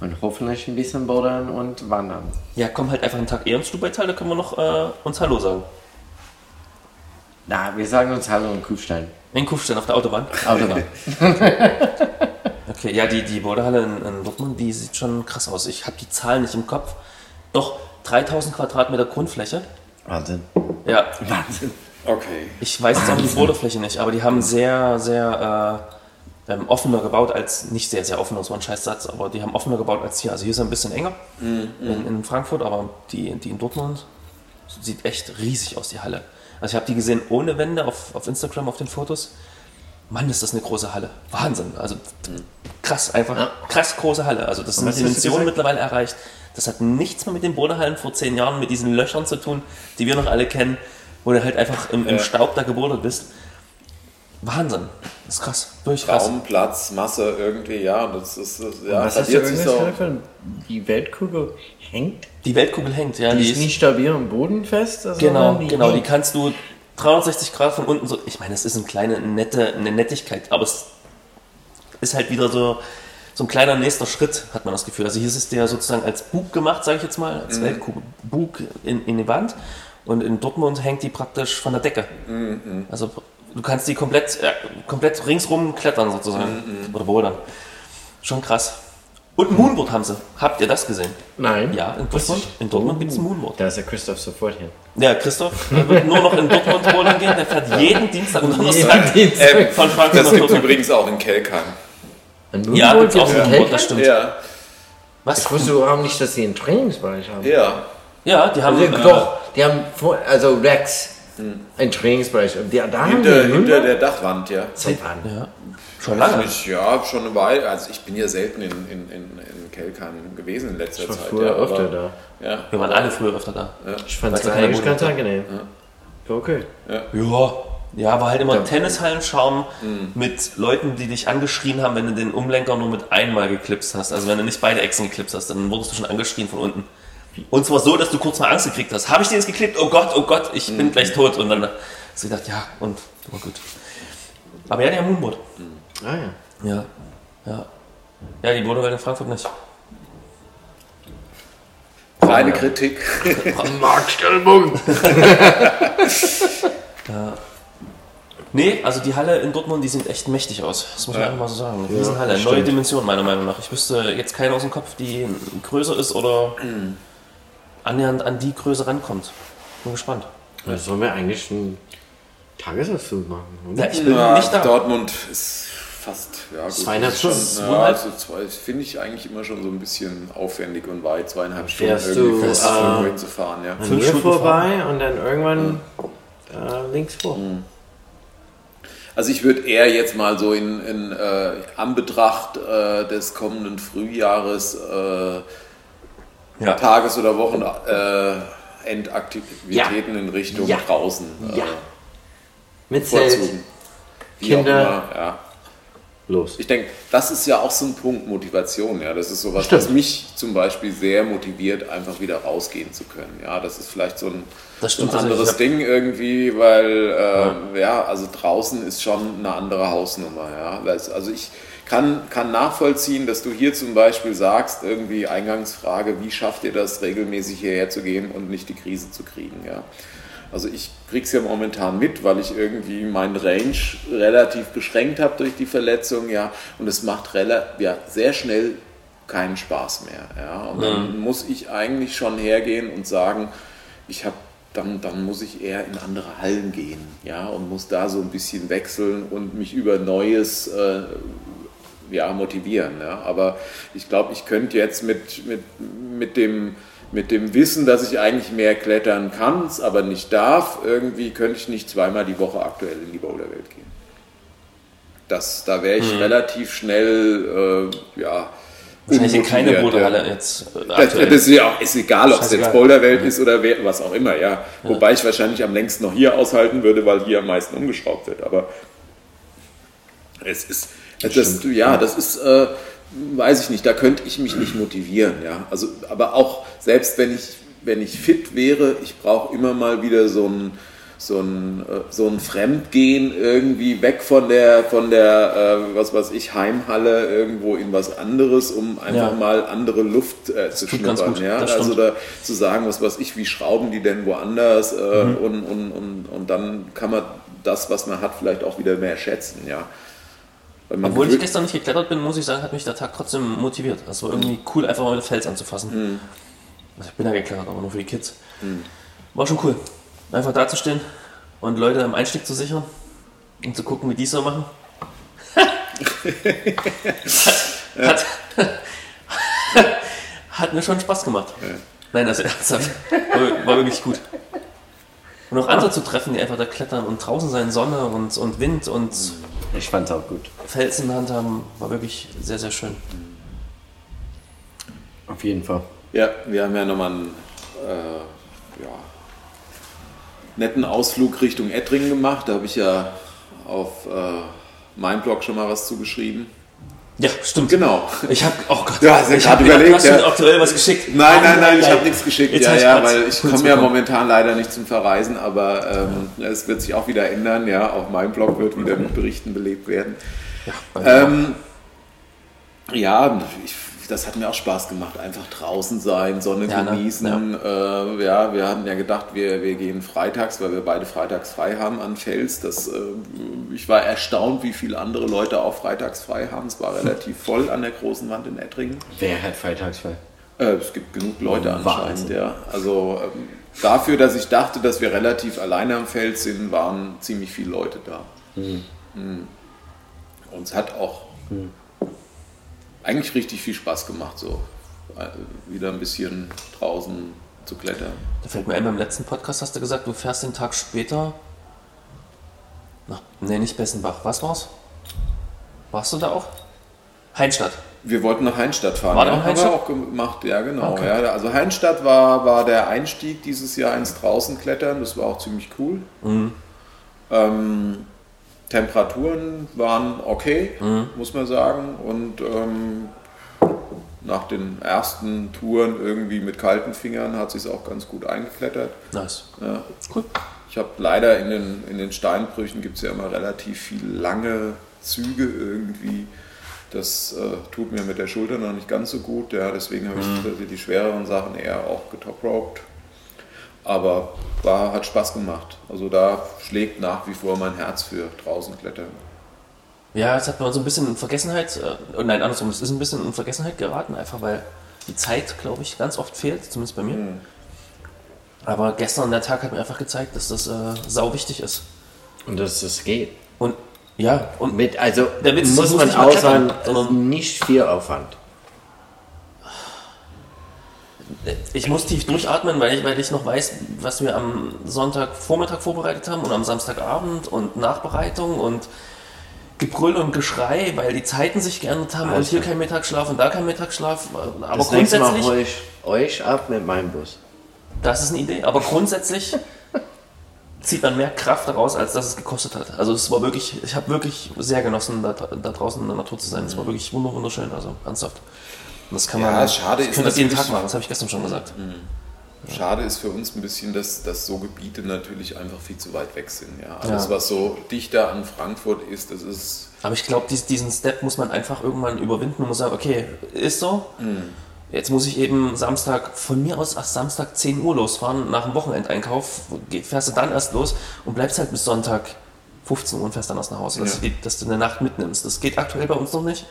Und hoffentlich ein bisschen bordern und wandern. Ja, komm halt einfach einen Tag eher ins Stubaital, da können wir noch äh, uns Hallo sagen. Na, wir sagen uns Hallo in Kufstein. In Kufstein auf der Autobahn. Autobahn. Okay, ja, die, die Bodehalle in, in Dortmund, die sieht schon krass aus. Ich habe die Zahlen nicht im Kopf. Doch, 3000 Quadratmeter Grundfläche. Wahnsinn. Ja, Wahnsinn. Okay. ich weiß jetzt auch die Bodenfläche nicht, aber die haben sehr, sehr äh, ähm, offener gebaut als, nicht sehr, sehr offen, das war ein Scheißsatz, aber die haben offener gebaut als hier. Also hier ist es ein bisschen enger in, in Frankfurt, aber die, die in Dortmund sieht echt riesig aus, die Halle. Also ich habe die gesehen ohne Wände auf, auf Instagram auf den Fotos. Mann, ist das eine große Halle. Wahnsinn. Also krass, einfach krass große Halle. Also das ist eine was hast du Dimension gesagt? mittlerweile erreicht. Das hat nichts mehr mit den Bodehallen vor zehn Jahren, mit diesen Löchern zu tun, die wir noch alle kennen, wo du halt einfach im, im Ja. Staub da gebodert bist. Wahnsinn. Das ist krass. Wirklich krass. Raum, Platz, Masse irgendwie, ja. Das ist, das, ja, Was hast du sich irgendwas so. die Weltkugel hängt? Die Weltkugel hängt, ja. Die Die ist nicht stabil am Boden fest? also genau, sondern genau. Die kannst du 360 Grad von unten so. Ich meine, es ist eine kleine, nette, eine Nettigkeit, aber es ist halt wieder so, so ein kleiner nächster Schritt, hat man das Gefühl. Also hier ist es der sozusagen als Bug gemacht, sage ich jetzt mal, als Weltkugel, Bug in, in die Wand. Und in Dortmund hängt die praktisch von der Decke. Also du kannst die komplett, äh, komplett ringsrum klettern sozusagen. Oder bouldern. Schon krass. Und ein Moonboard haben sie. Habt ihr das gesehen? Nein. Ja, in Dortmund, ich. in Dortmund gibt es ein Moonboard. Da ist der Christoph sofort hin. Ja, Christoph der wird nur noch in Dortmund bouldern gehen. Der fährt jeden Dienstag und Donnerstag Ähm, von Frankfurt das gibt übrigens auch in Kelkheim. Ein Ja, Moonboard gibt's auch gibt's ein in Moonboard, das stimmt. Ja, Was? Ich wusste überhaupt nicht, dass sie einen Trainingsbereich haben. ja. Ja, die haben. Also, äh, doch, die haben vor, also Rex, einen Trainingsbereich. Die, da Hinter, hinter der Dachwand, ja. Seit wann? Ja, schon lange. Ich, ja, schon eine Weile. Also ich bin ja selten in, in, in, in Kelkheim gewesen in letzter Ich war Zeit. früher ja, öfter aber- da. Ja. Wir waren alle früher öfter da. Ich fand es eigentlich ganz angenehm. Ja. Okay. Ja. Ja, war halt immer Ja. Tennishallen-Schaum mit Leuten, die dich angeschrien haben, wenn du den Umlenker nur mit einmal geklipst hast. Also wenn du nicht beide Echsen geklipst hast, dann wurdest du schon angeschrien von unten. Und zwar so, dass du kurz mal Angst gekriegt hast. Habe ich den jetzt geklippt? Oh Gott, oh Gott, ich bin gleich tot. Und dann hast du gedacht, ja, und war gut. Aber ja, der Moonboard. Ah ja. Ja, ja. Ja, die Bodewelt in Frankfurt nicht. Reine Kritik. Mark Stellbogen. Nee, also die Halle in Dortmund, die sieht echt mächtig aus. Das muss man Ja. einfach mal so sagen. Eine Riesenhalle. das Neue. Dimension, meiner Meinung nach. Ich wüsste jetzt keine aus dem Kopf, die größer ist oder annähernd an die Größe rankommt. Bin gespannt. Da sollen wir eigentlich einen Tagesausflug machen, oder? Ja, ich bin Ja, nicht da. Dortmund ist fast, ja gut. Zweieinhalb das Stunden, Schon, ja, also zwei finde ich eigentlich immer schon so ein bisschen aufwendig und weit, zweieinhalb Stunden Fährst irgendwie du, fest äh, hinzufahren, ja. An Fünf mir Stunden vorbei und dann irgendwann äh, links vor. Also ich würde eher jetzt mal so in, in äh, Anbetracht äh, des kommenden Frühjahres äh, Ja. Tages- oder Wochenendaktivitäten in Richtung Ja. draußen Ja. äh, Mit Zelt. Kinder. immer, ja. Los. Ich denke, das ist ja auch so ein Punkt Motivation. Ja, das ist sowas, Stimmt. was mich zum Beispiel sehr motiviert, einfach wieder rausgehen zu können. Ja, das ist vielleicht so ein, so ein stimmt anderes Ding irgendwie, weil äh, ja. also draußen ist schon eine andere Hausnummer. Ja, also ich kann, kann nachvollziehen, dass du hier zum Beispiel sagst, irgendwie Eingangsfrage, wie schafft ihr das regelmäßig hierher zu gehen und nicht die Krise zu kriegen? Ja. Also ich kriege es ja momentan mit, weil ich irgendwie meinen Range relativ beschränkt habe durch die Verletzung, ja, und es macht ja, sehr schnell keinen Spaß mehr. Ja. Und dann mhm. muss ich eigentlich schon hergehen und sagen, ich habe dann, dann muss ich eher in andere Hallen gehen, ja, und muss da so ein bisschen wechseln und mich über Neues äh, ja, motivieren. Ja. Aber ich glaube, ich könnte jetzt mit, mit, mit dem mit dem Wissen, dass ich eigentlich mehr klettern kann, aber nicht darf, irgendwie könnte ich nicht zweimal die Woche aktuell in die Boulderwelt gehen. Das, da wäre ich hm. relativ schnell, äh, ja. Wahrscheinlich in keine Boulderhalle jetzt. Äh, das, das, ist ja auch ist egal, ob es jetzt Boulderwelt ja. ist oder was auch immer, ja. ja. Wobei ich wahrscheinlich am längsten noch hier aushalten würde, weil hier am meisten umgeschraubt wird. Aber es ist, das, das ja, das ist. Äh, weiß ich nicht, da könnte ich mich nicht motivieren. Ja? Also, aber auch selbst wenn ich, wenn ich fit wäre, ich brauche immer mal wieder so ein, so ein, äh, so ein Fremdgehen irgendwie weg von der, von der äh, was weiß ich, Heimhalle irgendwo in was anderes, um einfach ja. mal andere Luft äh, zu schnuppern. Ja? Also da zu sagen, was weiß ich, wie schrauben die denn woanders äh, mhm. und, und, und, und dann kann man das, was man hat, vielleicht auch wieder mehr schätzen. Ja? Obwohl ich gestern nicht geklettert bin, muss ich sagen, hat mich der Tag trotzdem motiviert. Das war irgendwie cool, einfach mal den Fels anzufassen. Mhm. Also ich bin ja geklettert, aber nur für die Kids. Mhm. War schon cool. Einfach dazustehen und Leute am Einstieg zu sichern und zu gucken, wie die es so machen. hat, hat, hat, mir schon Spaß gemacht. Ja. Nein, das ist ernsthaft. War, war wirklich gut. Und auch andere zu treffen, die einfach da klettern und draußen sein, Sonne und, und Wind und. Mhm ich fand es auch gut. Felsen in der Hand haben, war wirklich sehr, sehr schön. Auf jeden Fall. Ja, wir haben ja nochmal einen äh, ja, netten Ausflug Richtung Ettringen gemacht. Da habe ich ja auf äh, meinem Blog schon mal was zugeschrieben. Ja, stimmt. Genau. Ich habe, oh Gott, ja, ich habe überlegt. Hast du aktuell was geschickt? Nein, nein, nein, ich habe nichts geschickt. Jetzt ja, ja, weil ich komme ja momentan leider nicht zum Verreisen, aber ähm, es wird sich auch wieder ändern. Ja, auch mein Blog wird wieder mit Berichten belebt werden. Ja, ähm, ja ich das hat mir auch Spaß gemacht. Einfach draußen sein, Sonne ja, ne? genießen. Ne? Ja. Äh, ja. wir hatten ja gedacht, wir, wir gehen freitags, weil wir beide freitags frei haben an Fels. Das, äh, ich war erstaunt, wie viele andere Leute auch freitags frei haben. Es war relativ voll an der großen Wand in Ettringen. Wer hat freitags frei? Äh, es gibt genug Leute anscheinend, ja. Also ähm, dafür, dass ich dachte, dass wir relativ alleine am Feld sind, waren ziemlich viele Leute da. Mhm. Mhm. Und es hat auch mhm eigentlich richtig viel Spaß gemacht, so äh, wieder ein bisschen draußen zu klettern. Da fällt mir ein, beim letzten Podcast hast du gesagt, du fährst den Tag später nach, nee, nicht Bessenbach, was war's? Warst du da auch? Heinstadt. Wir wollten nach Heinstadt fahren. War ja, haben Heinstadt? wir auch gemacht, ja genau. Okay. Ja, also Heinstadt war, war der Einstieg dieses Jahr ins Draußenklettern, das war auch ziemlich cool. Mhm. Ähm, Temperaturen waren okay, mhm. muss man sagen. Und ähm, nach den ersten Touren irgendwie mit kalten Fingern hat sich es auch ganz gut eingeklettert. Nice. Ja. Cool. Ich habe leider in den, in den Steinbrüchen gibt es ja immer relativ viel lange Züge irgendwie. Das äh, tut mir mit der Schulter noch nicht ganz so gut. Ja, deswegen habe mhm. ich die schwereren Sachen eher auch getoproped. Aber war, hat Spaß gemacht. Also da schlägt nach wie vor mein Herz für draußen klettern. Ja, jetzt hat man so ein bisschen in Vergessenheit, äh, nein, andersrum, es ist ein bisschen in Vergessenheit geraten, einfach weil die Zeit, glaube ich, ganz oft fehlt, zumindest bei mir. Mhm. Aber gestern der Tag hat mir einfach gezeigt, dass das äh, sau wichtig ist. Und dass es geht. Und ja, und mit, also damit muss man auch sagen, nicht viel Aufwand ich muss tief durchatmen, weil ich, weil ich noch weiß, was wir am Sonntagvormittag vorbereitet haben und am Samstagabend und Nachbereitung und Gebrüll und Geschrei, weil die Zeiten sich geändert haben Alter. und hier kein Mittagsschlaf und da kein Mittagsschlaf. Aber das grundsätzlich. Mal euch, euch ab mit meinem Bus. Das ist eine Idee, aber grundsätzlich zieht man mehr Kraft daraus, als das es gekostet hat. Also es war wirklich, ich habe wirklich sehr genossen, da, da, draußen in der Natur zu sein. Es war wirklich wunderschön, also ernsthaft. Das kann man. Ja, schade ich könnte das jeden Tag machen, das habe ich gestern schon gesagt. Mhm. Schade ist für uns ein bisschen, dass, dass so Gebiete natürlich einfach viel zu weit weg sind. Ja. Alles, ja. was so dichter an Frankfurt ist, das ist. Aber ich glaube, diesen Step muss man einfach irgendwann überwinden und muss sagen, okay, ist so. Mhm. Jetzt muss ich eben Samstag, von mir aus erst Samstag 10 Uhr losfahren, nach dem Wochenendeinkauf, fährst du dann erst los und bleibst halt bis Sonntag 15 Uhr und fährst dann erst nach Hause, dass, Ja. du, dass du eine Nacht mitnimmst. Das geht aktuell bei uns noch nicht,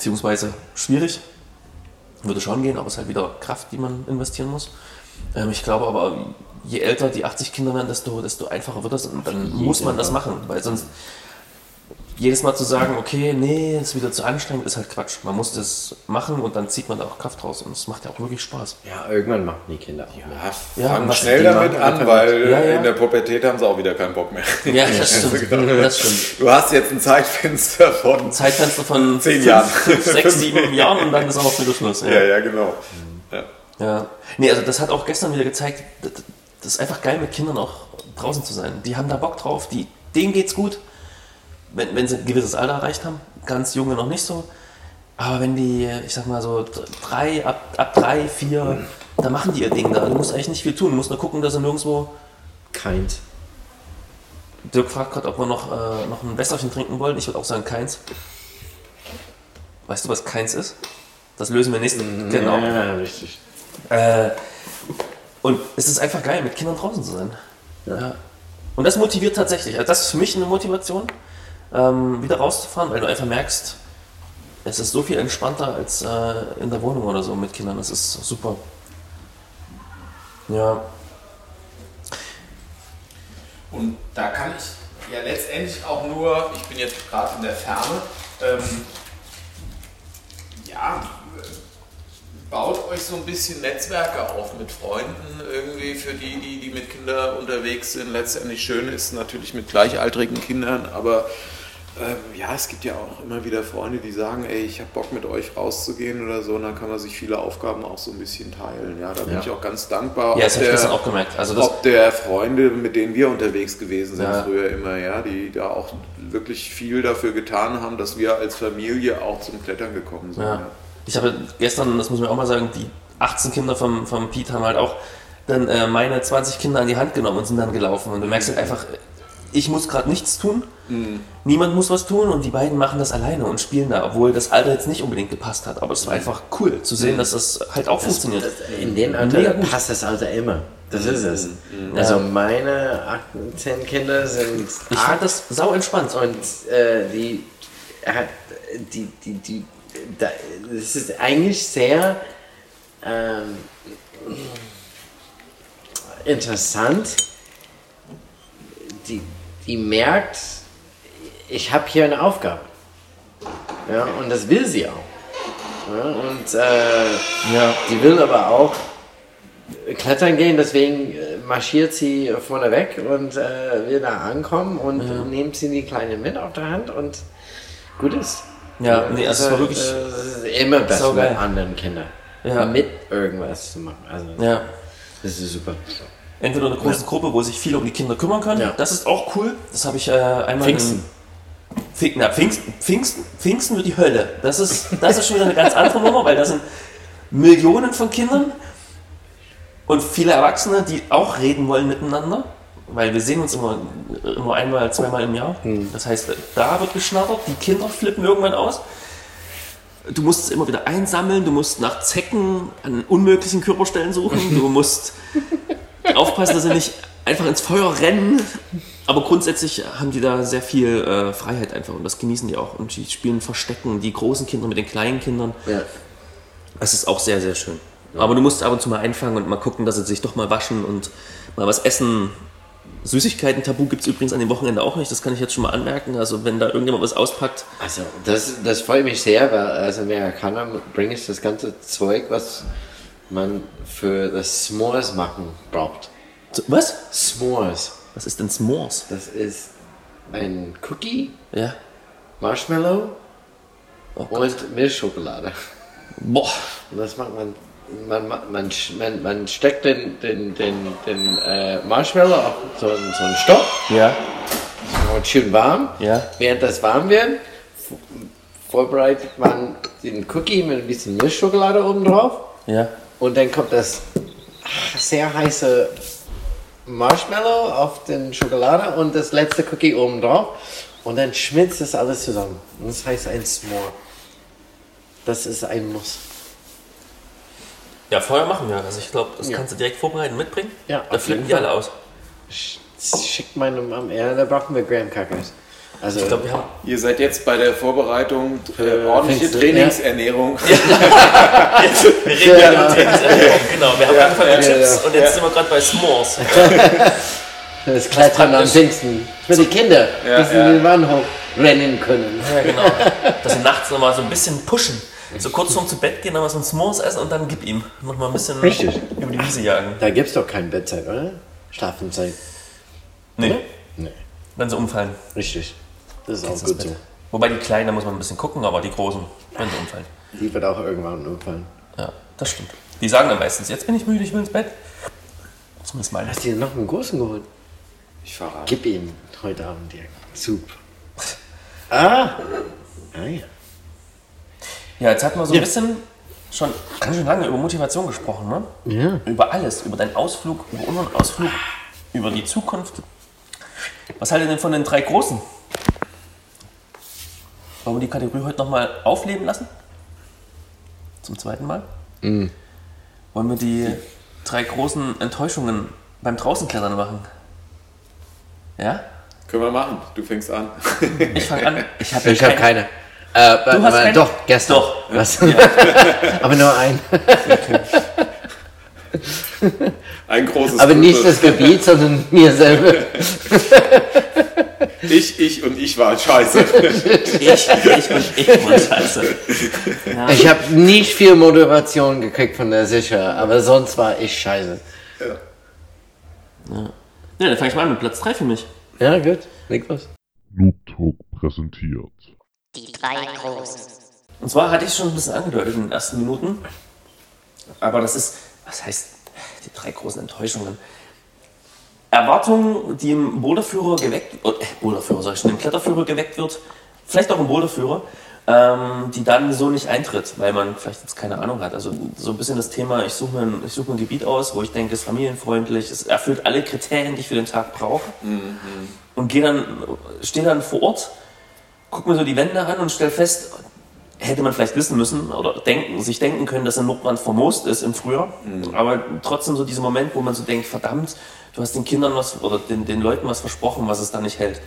beziehungsweise schwierig. Würde schon gehen, aber es ist halt wieder Kraft, die man investieren muss. Ähm, ich glaube aber, je älter die 80 Kinder werden, desto, desto einfacher wird das und dann muss man das machen, weil sonst jedes Mal zu sagen, okay, nee, ist wieder zu anstrengend, ist halt Quatsch. Man muss das machen und dann zieht man da auch Kraft raus und es macht ja auch wirklich Spaß. Ja, irgendwann machen die Kinder auch. Ja, Ja, fangen schnell damit an, weil Ja, ja. in der Pubertät haben sie auch wieder keinen Bock mehr. Ja, das stimmt. Das stimmt. Du hast jetzt ein Zeitfenster von Zeitfenster von Zehn Jahren. fünf, sechs, sieben Jahren und dann ist auch wieder Schluss. Ja, ja, genau. Ja. Ja. Nee, also das hat auch gestern wieder gezeigt, das, das ist einfach geil mit Kindern auch draußen zu sein. Die haben da Bock drauf, die, denen geht's gut, wenn, wenn sie ein gewisses Alter erreicht haben. Ganz junge noch nicht so. Aber wenn die, ich sag mal so drei, ab, ab drei, vier, da machen die ihr Ding da. Du musst eigentlich nicht viel tun. Du musst nur gucken, dass sie nirgendwo. Keins. Dirk fragt gerade, ob wir noch, äh, noch ein Wässerchen trinken wollen. Ich würde auch sagen keins. Weißt du, was keins ist? Das lösen wir nächste. Genau. Ja, richtig. Äh, und es ist einfach geil, mit Kindern draußen zu sein. Ja. Und das motiviert tatsächlich. Also das ist für mich eine Motivation, ähm, wieder rauszufahren, weil du einfach merkst, es ist so viel entspannter als äh, in der Wohnung oder so mit Kindern. Das ist super. Ja. Und da kann ich ja letztendlich auch nur, ich bin jetzt gerade in der Ferne, ähm, ja, baut euch so ein bisschen Netzwerke auf mit Freunden irgendwie für die, die, die mit Kindern unterwegs sind. Letztendlich schön ist natürlich mit gleichaltrigen Kindern, aber ähm, ja, es gibt ja auch immer wieder Freunde, die sagen, ey, ich habe Bock mit euch rauszugehen oder so, und dann kann man sich viele Aufgaben auch so ein bisschen teilen. Ja, da bin Ja. ich auch ganz dankbar. Ja, das habe ich gestern auch gemerkt. Also das, ob der Freunde, mit denen wir unterwegs gewesen sind Ja. früher immer, ja, die da auch wirklich viel dafür getan haben, dass wir als Familie auch zum Klettern gekommen sind. Ja. Ja. Ich habe gestern, das muss man auch mal sagen, die 18 Kinder vom, vom Pete haben halt auch dann äh, meine 20 Kinder an die Hand genommen und sind dann gelaufen. Und du merkst halt einfach, ich muss gerade nichts tun, niemand muss was tun und die beiden machen das alleine und spielen da, obwohl das Alter jetzt nicht unbedingt gepasst hat. Aber es war einfach cool zu sehen, dass das halt auch funktioniert. In dem Mega Alter gut. passt das Alter immer. Das ist es. Also meine 18 Kinder sind Ich acht fand das sau entspannt. und äh, die hat die die die da, das ist eigentlich sehr ähm, interessant. Die, die merkt, ich habe hier eine Aufgabe. Ja, und das will sie auch. Ja, und äh, Ja. die will aber auch klettern gehen, deswegen äh, marschiert sie vorne weg und äh, will da ankommen und nimmt sie die Kleine mit auf der Hand und gut ist. Ja, nee, also es war wirklich. äh, es ist immer besser saugeil. mit anderen Kindern. Ja. Mit irgendwas zu machen. Also, Ja. das ist super. Entweder eine große Gruppe, wo sich viele um die Kinder kümmern können. Ja. Das ist auch cool. Das habe ich äh, einmal Pfingsten. in Pfing, na, Pfingsten, Pfingsten, Pfingsten wird die Hölle. Das ist, das ist schon wieder eine ganz andere Nummer, weil da sind Millionen von Kindern und viele Erwachsene, die auch reden wollen miteinander. Weil wir sehen uns immer, immer einmal, zweimal im Jahr. Das heißt, da wird geschnattert, die Kinder flippen irgendwann aus. Du musst es immer wieder einsammeln, du musst nach Zecken an unmöglichen Körperstellen suchen, du musst aufpassen, dass sie nicht einfach ins Feuer rennen. Aber grundsätzlich haben die da sehr viel äh, Freiheit einfach und das genießen die auch. Und die spielen Verstecken, die großen Kinder mit den kleinen Kindern. Ja. Das ist auch sehr, sehr schön. Aber du musst ab und zu mal einfangen und mal gucken, dass sie sich doch mal waschen und mal was essen. Süßigkeiten-Tabu gibt es übrigens an dem Wochenende auch nicht, das kann ich jetzt schon mal anmerken. Also wenn da irgendjemand was auspackt, Also, das, das freut mich sehr, weil als Amerikaner bringe ich das ganze Zeug, was man für das S'mores machen braucht. was? S'mores. Was ist denn S'mores? Das ist ein Cookie, Ja. Marshmallow Oh und Milchschokolade. Boah. Und das macht man. Man, man, man, man, steckt den, den, den, den äh, Marshmallow auf so einen, so einen Stock, Ja. wird schön warm. Ja. Während das warm wird, vorbereitet man den Cookie mit ein bisschen Milchschokolade oben drauf. Ja. Und dann kommt das sehr heiße Marshmallow auf den Schokolade und das letzte Cookie oben drauf. Und dann schmilzt das alles zusammen. Und das heißt ein S'more. Das ist ein Muss. Ja, vorher machen wir. Also ich glaube, das Ja. kannst du direkt vorbereiten, mitbringen. Ja, Da flippen die alle aus. Schickt meine Mom, ja, da brauchen wir Graham Crackers. Also, Ich glaube, wir haben. Ihr seid jetzt bei der Vorbereitung äh, Für ordentliche Trainingsernährung. Wir reden ja Ja. über Trainingsernährung. Genau, wir haben angefangen mit ja, Chips ja. und jetzt sind wir gerade bei S'mores. das Klettern am. Pfingsten. Für die Kinder, Ja, dass sie ja. den Wand hochrennen können. Ja, genau. Dass sie nachts nochmal so ein bisschen pushen. So kurz vorm zu Bett gehen, nochmal so ein S'mores essen und dann gib ihm. Nochmal ein bisschen Richtig. über die Wiese jagen. Da gibt's doch kein Bettzeit, oder? Schlafenzeit. Nee, Nee, wenn sie umfallen. richtig. Das ist auch gut Bett. so. Wobei die Kleinen, da muss man ein bisschen gucken, aber die Großen, wenn sie umfallen. Die wird auch irgendwann umfallen. Ja, das stimmt. Die sagen dann meistens, jetzt bin ich müde, ich will ins Bett. Zumindest meine. Hast du dir noch einen großen geholt? Ich verrate. Gib ihm heute Abend dir Soup. Ah! Ah ja. Ja, jetzt hatten wir so ein Ja. bisschen schon ganz schön lange über Motivation gesprochen, ne? Ja. Über alles, über deinen Ausflug, über unseren Ausflug, über die Zukunft. Was haltet ihr denn von den drei Großen? Wollen wir die Kategorie heute nochmal aufleben lassen? Zum zweiten Mal? Wollen wir die drei großen Enttäuschungen beim Draußenklettern machen? Ja? Können wir machen. Du fängst an. Ich fange an. Ich habe Ich habe keine. Äh, Du hast aber keine? Doch, gestern. Doch. Was? aber nur ein. Ein großes Aber nicht Gruppe. das Gebiet, sondern mir selber. Ich, ich und ich war scheiße. Ich, ich und ich, Mann, scheiße. Ich habe nicht viel Moderation gekriegt von der Sicher, aber sonst war ich scheiße. Ja, dann fange ich mal an mit Platz 3 für mich. Ja, gut. Leg los. Noob Talk präsentiert. Die drei Großen. Und zwar hatte ich schon ein bisschen angedeutet in den ersten Minuten. Aber das ist, was heißt, die drei großen Enttäuschungen. Erwartungen, die im Boulderführer geweckt, äh, Boulderführer sag ich schon, im Kletterführer geweckt wird, vielleicht auch im Boulderführer, ähm, die dann so nicht eintritt, weil man vielleicht jetzt keine Ahnung hat. Also so ein bisschen das Thema, ich suche mir, ein- ich suche mir ein Gebiet aus, wo ich denke, es ist familienfreundlich, es erfüllt alle Kriterien, die ich für den Tag brauche. Und gehe dann, stehe dann vor Ort, guck mir so die Wände an und stell fest, hätte man vielleicht wissen müssen oder denken, sich denken können, dass der Nordbrand vermoost ist im Frühjahr. Aber trotzdem so dieser Moment, wo man so denkt, verdammt, du hast den Kindern was oder den, den Leuten was versprochen, was es da nicht hält.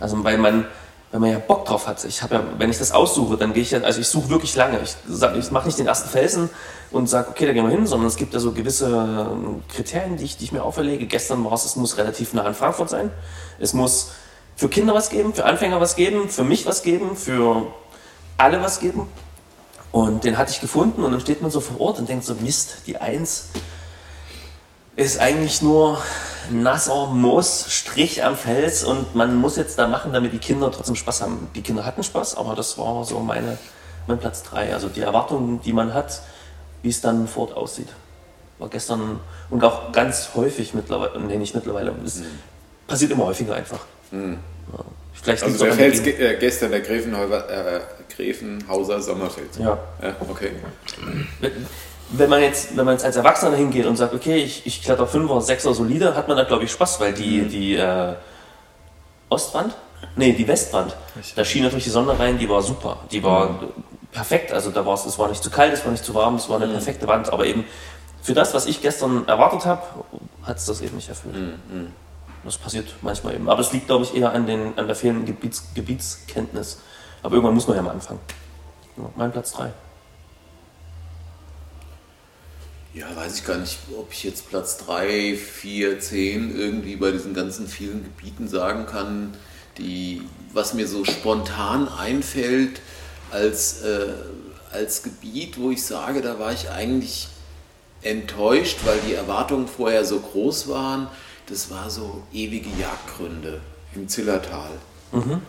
Also weil man, weil man ja Bock drauf hat. Ich habe ja, wenn ich das aussuche, dann gehe ich ja, also ich suche wirklich lange. Ich, ich mache nicht den ersten Felsen und sage, okay, da gehen wir hin, sondern es gibt ja so gewisse ähm, Kriterien, die ich, die ich mir auferlege. Gestern war es, es muss relativ nah an Frankfurt sein. Es muss für Kinder was geben, für Anfänger was geben, für mich was geben, für alle was geben. Und den hatte ich gefunden und dann steht man so vor Ort und denkt so, Mist, die Eins ist eigentlich nur nasser Moos, Strich am Fels und man muss jetzt da machen, damit die Kinder trotzdem Spaß haben. Die Kinder hatten Spaß, aber das war so meine, mein Platz 3. Also die Erwartungen, die man hat, wie es dann vor Ort aussieht. War gestern und auch ganz häufig mittlerweile, nee, nicht mittlerweile, es passiert immer häufiger einfach. Ja. Vielleicht Also der Fels äh, gestern der Gräfenhauser, äh, Gräfenhauser Sommerfeld. Ja. ja. Okay. Wenn man jetzt, wenn man jetzt als Erwachsener hingeht und sagt, okay, ich, ich kletter 5er, 6er solide, hat man da glaube ich Spaß, weil die, die äh, Ostwand, nee, die Westwand, da schien natürlich die Sonne rein, die war super, die war perfekt, also da war es, es war nicht zu kalt, es war nicht zu warm, es war eine perfekte Wand, aber eben für das, was ich gestern erwartet habe, hat es das eben nicht erfüllt. Das passiert manchmal eben, aber es liegt glaube ich eher an, den, an der fehlenden Gebiets, Gebietskenntnis, aber irgendwann muss man ja mal anfangen. Mein Platz 3. Ja, weiß ich gar nicht, ob ich jetzt Platz 3, 4, 10 irgendwie bei diesen ganzen vielen Gebieten sagen kann, die, was mir so spontan einfällt als, äh, als Gebiet, wo ich sage, da war ich eigentlich enttäuscht, weil die Erwartungen vorher so groß waren. Das war so ewige Jagdgründe im Zillertal.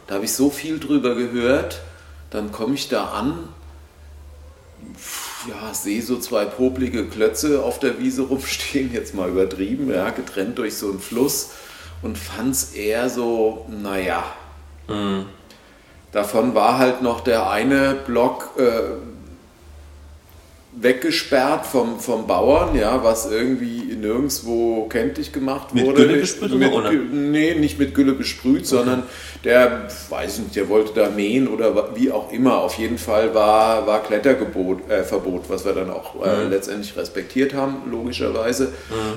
Da habe ich so viel drüber gehört, dann komme ich da an ja, sehe so zwei poplige Klötze auf der Wiese rumstehen, jetzt mal übertrieben, ja, getrennt durch so einen Fluss und fand es eher so, naja. Davon war halt noch der eine Block, äh, weggesperrt vom, vom Bauern, ja, was irgendwie nirgendwo kenntlich gemacht Mit wurde. Gülle besprüht oder mit, ohne? Gü- Nee, nicht mit Gülle besprüht, sondern der, weiß nicht, der wollte da mähen oder wie auch immer. Auf jeden Fall war, war Klettergebot, äh, Verbot, was wir dann auch Mhm. äh, letztendlich respektiert haben, logischerweise.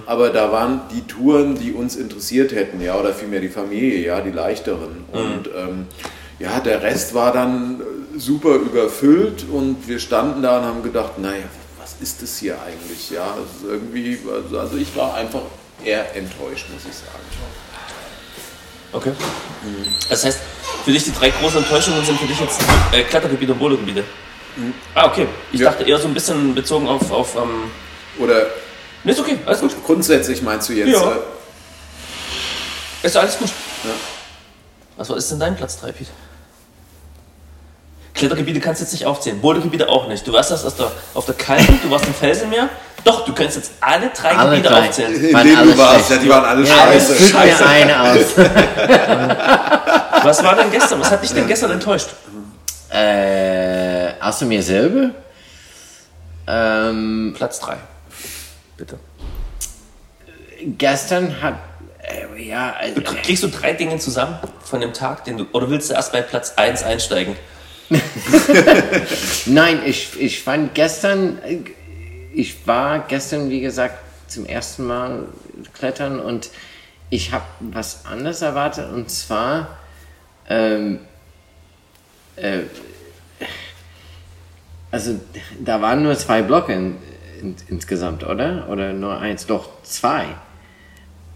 Aber da waren die Touren, die uns interessiert hätten, ja, oder vielmehr die Familie, ja, die leichteren. Mhm. Und ähm, ja, der Rest war dann super überfüllt und wir standen da und haben gedacht, naja, was ist das hier eigentlich? Ja, also irgendwie, also, ich war einfach eher enttäuscht, muss ich sagen. Okay. Das heißt, für dich die drei großen Enttäuschungen sind für dich jetzt äh, Klettergebiete und Bouldergebiete. Ah, okay. Ich Ja. dachte eher so ein bisschen bezogen auf. auf ähm Oder ne, ist okay, alles gut. grundsätzlich meinst du jetzt? Ja. äh, Ist alles gut. Ja. Was war- ist denn dein Platz 3, Pete? Klettergebiete kannst du jetzt nicht aufzählen, Bouldergebiete auch nicht. Du warst das aus der, auf der Kalten, du warst im Felsenmeer. Doch, du kannst jetzt alle drei Alle Gebiete drei. aufzählen. In denen alle du warst, ja, die waren alle Ja, scheiße. Füg mir eine aus. Was war denn gestern? Was hat dich denn gestern enttäuscht? äh, außer mir selber? Ähm, Platz 3. Bitte. gestern hat, äh, ja, also, Kriegst du drei Dinge zusammen von dem Tag, den du. Oder willst du erst bei Platz 1 einsteigen? Nein, ich, ich fand gestern, äh, ich war gestern, wie gesagt, zum ersten Mal klettern und ich habe was anderes erwartet und zwar, ähm, äh, also da waren nur zwei Blöcke in, in, insgesamt, oder? Oder nur eins? Doch, zwei.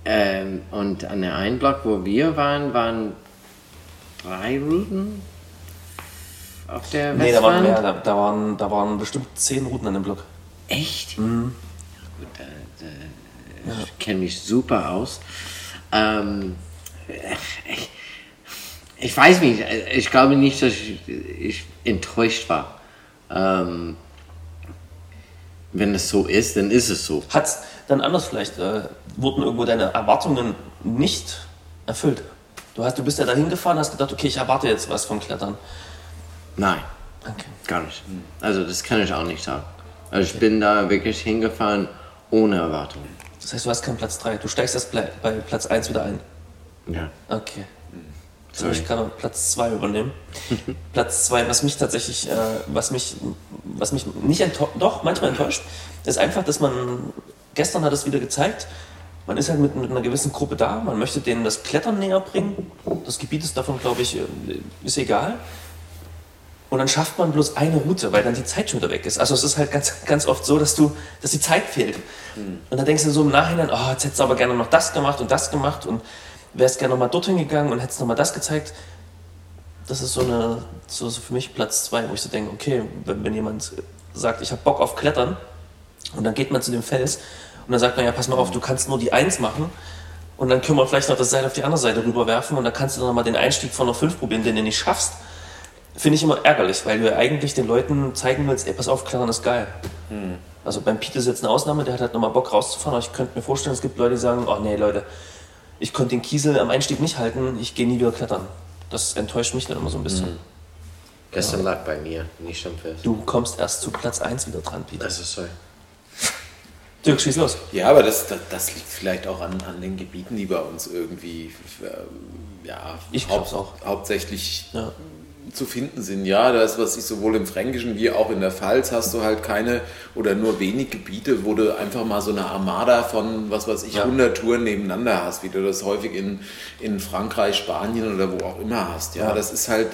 Ähm, und an der einen Block, wo wir waren, waren drei Routen auf der Nee, da waren Westwand. mehr. Da, da, waren, da waren bestimmt zehn Routen an dem Block. Echt? Gut, da, da, ich kenne mich super aus. Ähm, ich, ich weiß nicht, ich glaube nicht, dass ich, ich enttäuscht war. Ähm, wenn es so ist, dann ist es so. Hat dann anders vielleicht, äh, wurden irgendwo deine Erwartungen nicht erfüllt? Du, hast, du bist ja dahin gefahren, hast gedacht, okay, ich erwarte jetzt was vom Klettern. Nein, Okay. gar nicht. Also das kann ich auch nicht sagen. Also ich bin da wirklich hingefahren ohne Erwartungen. Das heißt, du hast keinen Platz 3. Du steigst erst bei, Platz 1 wieder ein. Ja. Okay. Soll ich gerade Platz 2 übernehmen? Platz 2, was mich tatsächlich, äh, was mich, was mich nicht enttäuscht, doch manchmal enttäuscht, ist einfach, dass man, gestern hat es wieder gezeigt, man ist halt mit, mit einer gewissen Gruppe da, man möchte denen das Klettern näher bringen. Das Gebiet ist davon, glaube ich, äh, ist egal. Und dann schafft man bloß eine Route, weil dann die Zeit schon wieder weg ist. Also es ist halt ganz, ganz oft so, dass du, dass die Zeit fehlt. Und dann denkst du so im Nachhinein, oh, jetzt hättest du aber gerne noch das gemacht und das gemacht und wärst gerne noch mal dorthin gegangen und hättest noch mal das gezeigt. Das ist so eine, so, so für mich Platz zwei, wo ich so denke, okay, wenn, wenn jemand sagt, ich habe Bock auf Klettern und dann geht man zu dem Fels und dann sagt man, ja, pass mal auf, du kannst nur die Eins machen und dann können wir vielleicht noch das Seil auf die andere Seite rüberwerfen und dann kannst du dann mal den Einstieg von der 5 probieren, den du nicht schaffst. Finde ich immer ärgerlich, weil du ja eigentlich den Leuten zeigen willst, ey, pass auf, Klettern ist geil. Also beim Pete ist jetzt eine Ausnahme, der hat halt nochmal Bock rauszufahren, aber ich könnte mir vorstellen, es gibt Leute, die sagen, oh nee, Leute, ich konnte den Kiesel am Einstieg nicht halten, ich gehe nie wieder klettern. Das enttäuscht mich dann immer so ein bisschen. Gestern lag bei mir, nicht am Fest. Du kommst erst zu Platz 1 wieder dran, Pete. Das ist so. Dirk, schieß los. Ja, aber das, das, das liegt vielleicht auch an, an den Gebieten, die bei uns irgendwie äh, ja, Ich glaub's auch. hauptsächlich Ja. Zu finden sind. Ja, das, was ich sowohl im Fränkischen wie auch in der Pfalz hast du halt keine oder nur wenig Gebiete, wo du einfach mal so eine Armada von, was weiß ich, Ja. 100 Touren nebeneinander hast, wie du das häufig in, in Frankreich, Spanien oder wo auch immer hast. Ja, Ja. das ist halt,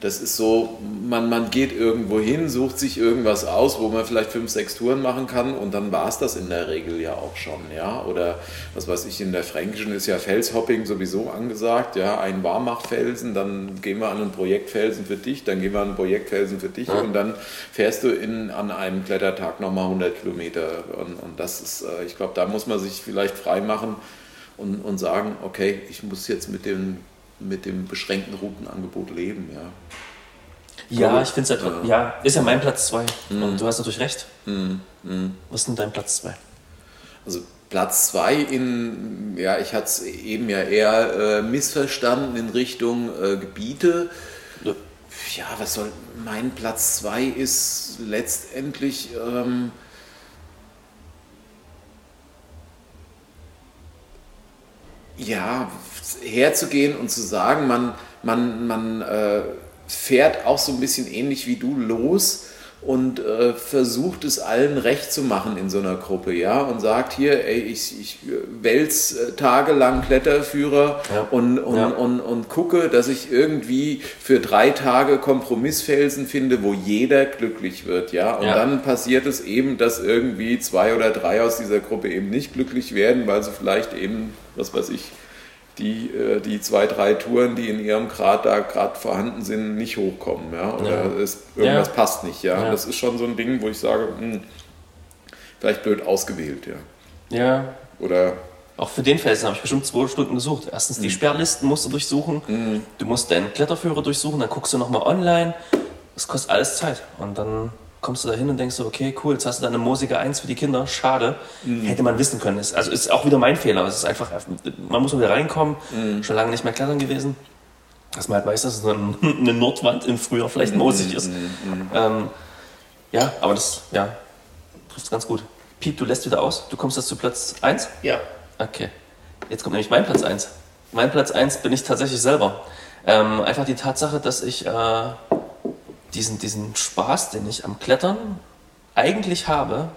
das ist so, man, man geht irgendwo hin, sucht sich irgendwas aus, wo man vielleicht fünf, sechs Touren machen kann und dann war es das in der Regel ja auch schon, ja. Oder was weiß ich, in der Fränkischen ist ja Felshopping sowieso angesagt, ja, ein Warmachfelsen, dann gehen wir an einen Projektfelsen für dich, dann gehen wir an einen Projektfelsen für dich und dann fährst du in, an einem Klettertag nochmal 100 Kilometer und, und das ist, äh, ich glaube, da muss man sich vielleicht frei machen und, und sagen, okay, ich muss jetzt mit dem mit dem beschränkten Routenangebot leben, ja. Ja, ich finde es ja, ja. ja, ist ja mein Platz 2. Und du hast natürlich recht. Was ist denn dein Platz 2? Also Platz zwei in, ja, ich hatte es eben ja eher äh, missverstanden in Richtung äh, Gebiete. ja, was soll, mein Platz 2 ist letztendlich, ähm, ja, herzugehen und zu sagen, man, man, man äh, fährt auch so ein bisschen ähnlich wie du los und äh, versucht es allen recht zu machen in so einer Gruppe, ja, und sagt hier, ey, ich, ich wälz äh, tagelang Kletterführer Ja. und, und, Ja. und, und gucke, dass ich irgendwie für drei Tage Kompromissfelsen finde, wo jeder glücklich wird, ja, und Ja. dann passiert es eben, dass irgendwie zwei oder drei aus dieser Gruppe eben nicht glücklich werden, weil sie vielleicht eben, was weiß ich, die, äh, die zwei, drei Touren, die in ihrem Grad da gerade vorhanden sind, nicht hochkommen. Ja? Oder Ja. Es, irgendwas Ja. passt nicht. Ja? Ja. Das ist schon so ein Ding, wo ich sage, hm, vielleicht blöd ausgewählt. Ja. Ja, Oder Auch für den Felsen habe ich bestimmt zwei Stunden gesucht. Erstens die Sperrlisten musst du durchsuchen. Du musst deinen Kletterführer durchsuchen, dann guckst du nochmal online. Das kostet alles Zeit. Und dann kommst du da hin und denkst so, okay, cool, jetzt hast du da eine Moosige 1 für die Kinder. Schade. Hätte man wissen können. Ist, also ist auch wieder mein Fehler. Es ist einfach, man muss mal wieder reinkommen. Schon lange nicht mehr klettern gewesen. Dass man halt weiß, dass es eine, eine Nordwand im Frühjahr vielleicht moosig ist. Ähm, ja, aber das, ja, trifft ganz gut. Piep, du lässt wieder aus. Du kommst jetzt zu Platz 1. Ja. Okay. Jetzt kommt nämlich mein Platz 1. Mein Platz 1 bin ich tatsächlich selber. Ähm, einfach die Tatsache, dass ich äh, diesen, diesen Spaß, den ich am Klettern eigentlich habe,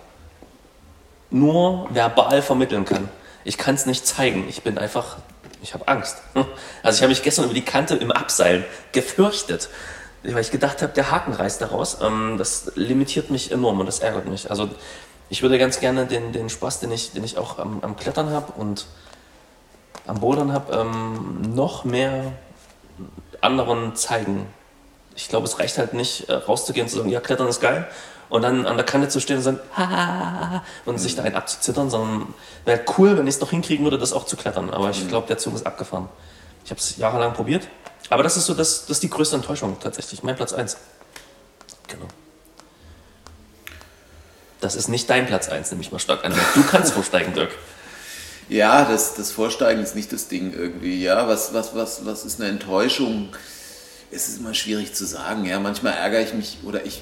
nur verbal vermitteln kann. Ich kann es nicht zeigen. Ich bin einfach, ich habe Angst. Also ich habe mich gestern über die Kante im Abseilen gefürchtet, weil ich gedacht habe, der Haken reißt daraus. Ähm, das limitiert mich enorm und das ärgert mich. Also ich würde ganz gerne den, den Spaß, den ich, den ich auch am, am Klettern habe und am Bouldern habe, ähm, noch mehr anderen zeigen. Ich glaube, es reicht halt nicht, äh, rauszugehen und zu sagen, ja, Klettern ist geil. Und dann an der Kante zu stehen und sagen, ha, und sich da einen abzuzittern, sondern wäre cool, wenn ich es noch hinkriegen würde, das auch zu klettern. Aber ich glaube, der Zug ist abgefahren. Ich habe es jahrelang probiert. Aber das ist so, das, das ist die größte Enttäuschung tatsächlich. Mein Platz 1. Genau. Das ist nicht dein Platz 1, nehme ich mal stark an. Du kannst vorsteigen, Dirk. Ja, das, das Vorsteigen ist nicht das Ding irgendwie. Ja, was, was, was, was ist eine Enttäuschung? Es ist immer schwierig zu sagen. Ja, manchmal ärgere ich mich oder ich.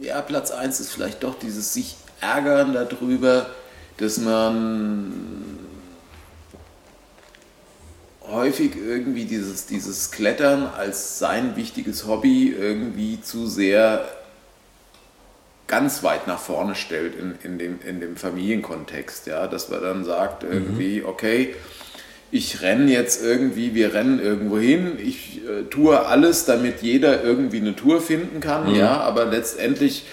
Ja, Platz 1 ist vielleicht doch dieses sich ärgern darüber, dass man häufig irgendwie dieses, dieses Klettern als sein wichtiges Hobby irgendwie zu sehr ganz weit nach vorne stellt in, in, dem, in dem Familienkontext, ja, dass man dann sagt irgendwie, okay, ich renne jetzt irgendwie, wir rennen irgendwo hin, ich äh, tue alles, damit jeder irgendwie eine Tour finden kann, ja, aber letztendlich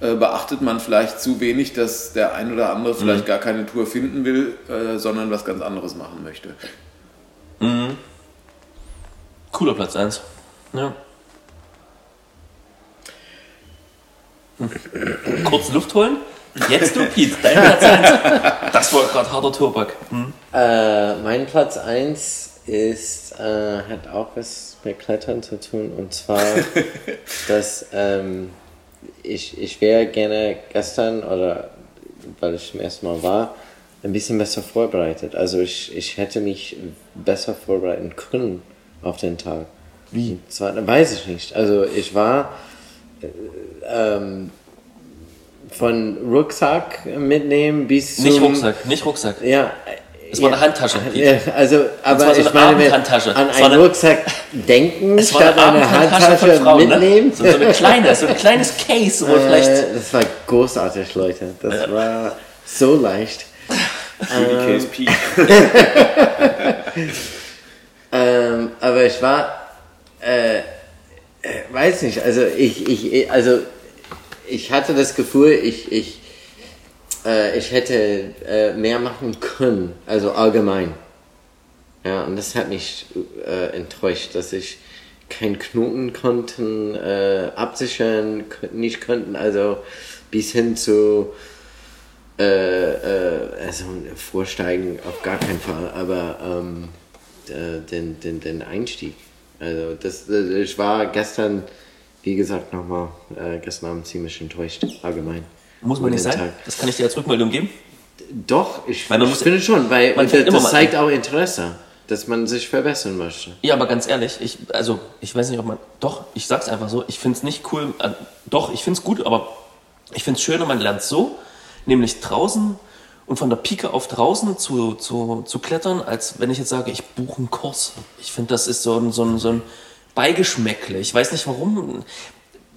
äh, beachtet man vielleicht zu wenig, dass der ein oder andere vielleicht gar keine Tour finden will, äh, sondern was ganz anderes machen möchte. Cooler Platz 1. Ja. Kurz Luft holen. Jetzt du, Piet, dein Platz 1. Das war gerade harter Tobak. Hm. Äh, mein Platz 1 ist, äh, hat auch was mit Klettern zu tun und zwar, dass ähm, ich, ich wäre gerne gestern oder weil ich zum ersten Mal war, ein bisschen besser vorbereitet. Also ich, ich hätte mich besser vorbereiten können auf den Tag. Wie? Zwar, weiß ich nicht. Also ich war äh, ähm, von Rucksack mitnehmen bis zum... Nicht Rucksack, nicht Rucksack. Ja. Es war eine Handtasche, Piet. Ja, also, aber so ich eine meine, an Es war einen eine- Rucksack denken, Es war statt eine eine Handtasche Frauen, mitnehmen. ne? So, so eine kleine, so ein kleines Case, wo Äh, vielleicht... das war großartig, Leute. Das war so leicht. KSP. Ähm, aber ich war, äh, äh, weiß nicht, also ich, ich, also ich hatte das Gefühl, ich, ich, äh, ich hätte äh, mehr machen können, also allgemein. Ja, und das hat mich äh, enttäuscht, dass ich keinen Knoten konnten äh, absichern, nicht könnten, also bis hin zu äh, äh, also vorsteigen auf gar keinen Fall, aber ähm, äh, den, den, den Einstieg. Also das, ich war gestern, wie gesagt, nochmal äh, gestern Abend ziemlich enttäuscht, allgemein. Muss man nicht sein. Tag. Das kann ich dir als Rückmeldung geben. Doch, ich, Weil man ich finde schon, weil man das, das zeigt auch Interesse. dass man sich verbessern möchte. Ja, aber ganz ehrlich, ich, also ich weiß nicht, ob man. Doch, ich sag's einfach so, ich find's nicht cool. Äh, doch, ich find's gut, aber ich find's schöner, man lernt so, nämlich draußen und von der Pike auf draußen zu, zu, zu klettern, als wenn ich jetzt sage, ich buche einen Kurs. Ich finde, das ist so ein, so ein, so ein Beigeschmäckle. Ich weiß nicht warum.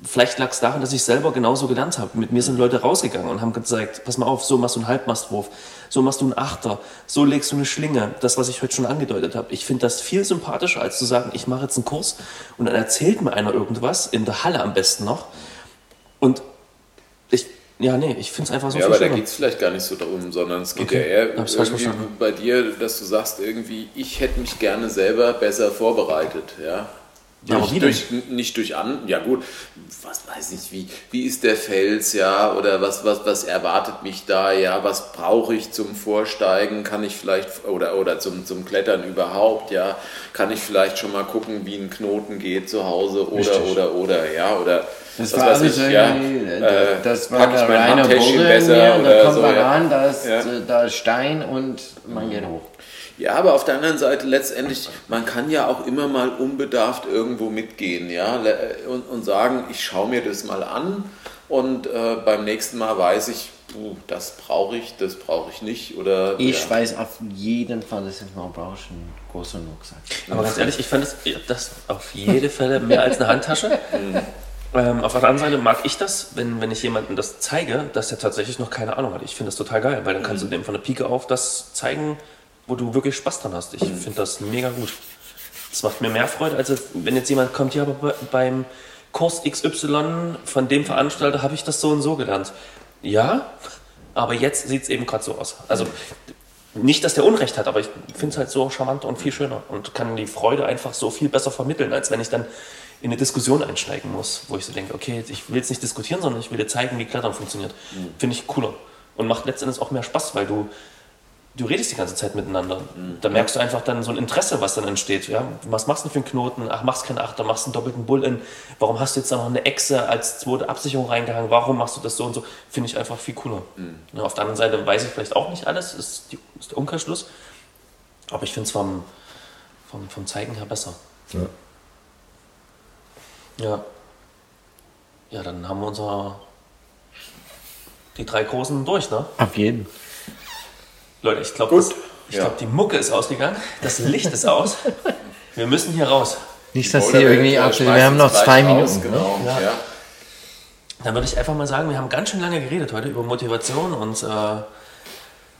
Vielleicht lag es daran, dass ich selber genauso gelernt habe. Mit mir sind Leute rausgegangen und haben gezeigt, pass mal auf, so machst du einen Halbmastwurf, so machst du einen Achter, so legst du eine Schlinge. Das, was ich heute schon angedeutet habe. Ich finde das viel sympathischer, als zu sagen, ich mache jetzt einen Kurs und dann erzählt mir einer irgendwas, in der Halle am besten noch. Und ich, ja, nee, ich finde es einfach so Ja, aber da schöner. geht es vielleicht gar nicht so darum, sondern es geht Okay, ja eher hab's irgendwie bei dir, dass du sagst irgendwie, ich hätte mich gerne selber besser vorbereitet, ja. Ja, aber Durch, nicht durch an, ja gut, was weiß ich, wie, wie ist der Fels, ja, oder was, was, was erwartet mich da, ja, was brauche ich zum Vorsteigen, kann ich vielleicht, oder, oder zum, zum Klettern überhaupt, ja, kann ich vielleicht schon mal gucken, wie ein Knoten geht zu Hause, oder, Richtig. oder, oder, ja, oder, Das was war weiß alles ich, ja, äh, das war eine reine Buddel besser hier, oder da kommt so, man ja. ran, da ist, Ja. äh, da ist Stein und man geht hoch. Ja, aber auf der anderen Seite letztendlich, man kann ja auch immer mal unbedarft irgendwo mitgehen, ja, und, und sagen, ich schaue mir das mal an und äh, beim nächsten Mal weiß ich, puh, das brauche ich, das brauche ich nicht oder Ich ja. weiß auf jeden Fall, dass ich mal brauche einen großen Rucksack. Aber ganz ehrlich, ich fand das, das auf jede Fälle mehr als eine Handtasche. ähm, auf der anderen Seite mag ich das, wenn, wenn ich jemandem das zeige, dass der tatsächlich noch keine Ahnung hat. Ich finde das total geil, weil dann kannst du dem von der Pike auf das zeigen, wo du wirklich Spaß dran hast. Ich finde das mega gut. Das macht mir mehr Freude, als wenn jetzt jemand kommt, ja, aber be- beim Kurs XY von dem Veranstalter habe ich das so und so gelernt. Ja, aber jetzt sieht es eben gerade so aus. Also nicht, dass der Unrecht hat, aber ich finde es halt so charmanter und viel schöner und kann die Freude einfach so viel besser vermitteln, als wenn ich dann in eine Diskussion einsteigen muss, wo ich so denke, okay, ich will jetzt nicht diskutieren, sondern ich will dir zeigen, wie Klettern funktioniert. Finde ich cooler und macht letztendlich auch mehr Spaß, weil du du redest die ganze Zeit miteinander. Da merkst du einfach dann so ein Interesse, was dann entsteht. Ja? Was machst du für einen Knoten? Ach, machst keinen Achter, machst einen doppelten Bull-In. Warum hast du jetzt da noch eine Echse als zweite Absicherung reingehangen? Warum machst du das so und so? Finde ich einfach viel cooler. Ja, auf der anderen Seite weiß ich vielleicht auch nicht alles, ist, die, ist der Umkehrschluss. Aber ich finde es vom, vom, vom Zeigen her besser. Ja. Ja, dann haben wir unser die drei Großen durch, ne? Auf jeden. Leute, ich glaube, Ja. glaub, die Mucke ist ausgegangen, das Licht ist aus. Wir müssen hier raus. Nicht, dass hier irgendwie ab, schmeißen wir haben noch zwei raus, Minuten. Ne? Genau, Ja. ja. Dann würde ich einfach mal sagen, wir haben ganz schön lange geredet heute über Motivation und äh,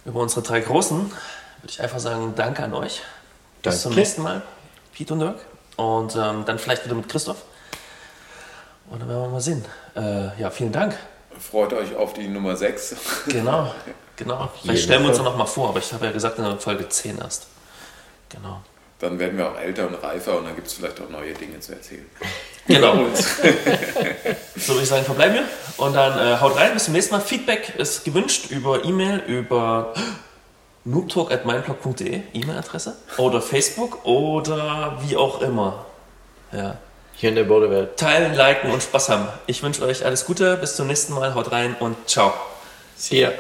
über unsere drei Großen. Würde ich einfach sagen, danke an euch. Bis zum Danke. nächsten Mal, Piet und Dirk. Und ähm, dann vielleicht wieder mit Christoph. Und dann werden wir mal sehen. Äh, ja, vielen Dank. Freut euch auf die Nummer 6. Genau, genau. Vielleicht stellen wir uns dann noch mal vor, aber ich habe ja gesagt, in der Folge 10 erst. Genau. Dann werden wir auch älter und reifer und dann gibt es vielleicht auch neue Dinge zu erzählen. Genau. so würde ich sagen, verbleiben wir. Und dann äh, haut rein, bis zum nächsten Mal. Feedback ist gewünscht über E-Mail, über noobtalk.meinblog.de, E-Mail-Adresse. Oder Facebook oder wie auch immer. Ja. Hier in der Bodewelt. Teilen, liken und Spaß haben. Ich wünsche euch alles Gute, bis zum nächsten Mal, haut rein und ciao. See ya.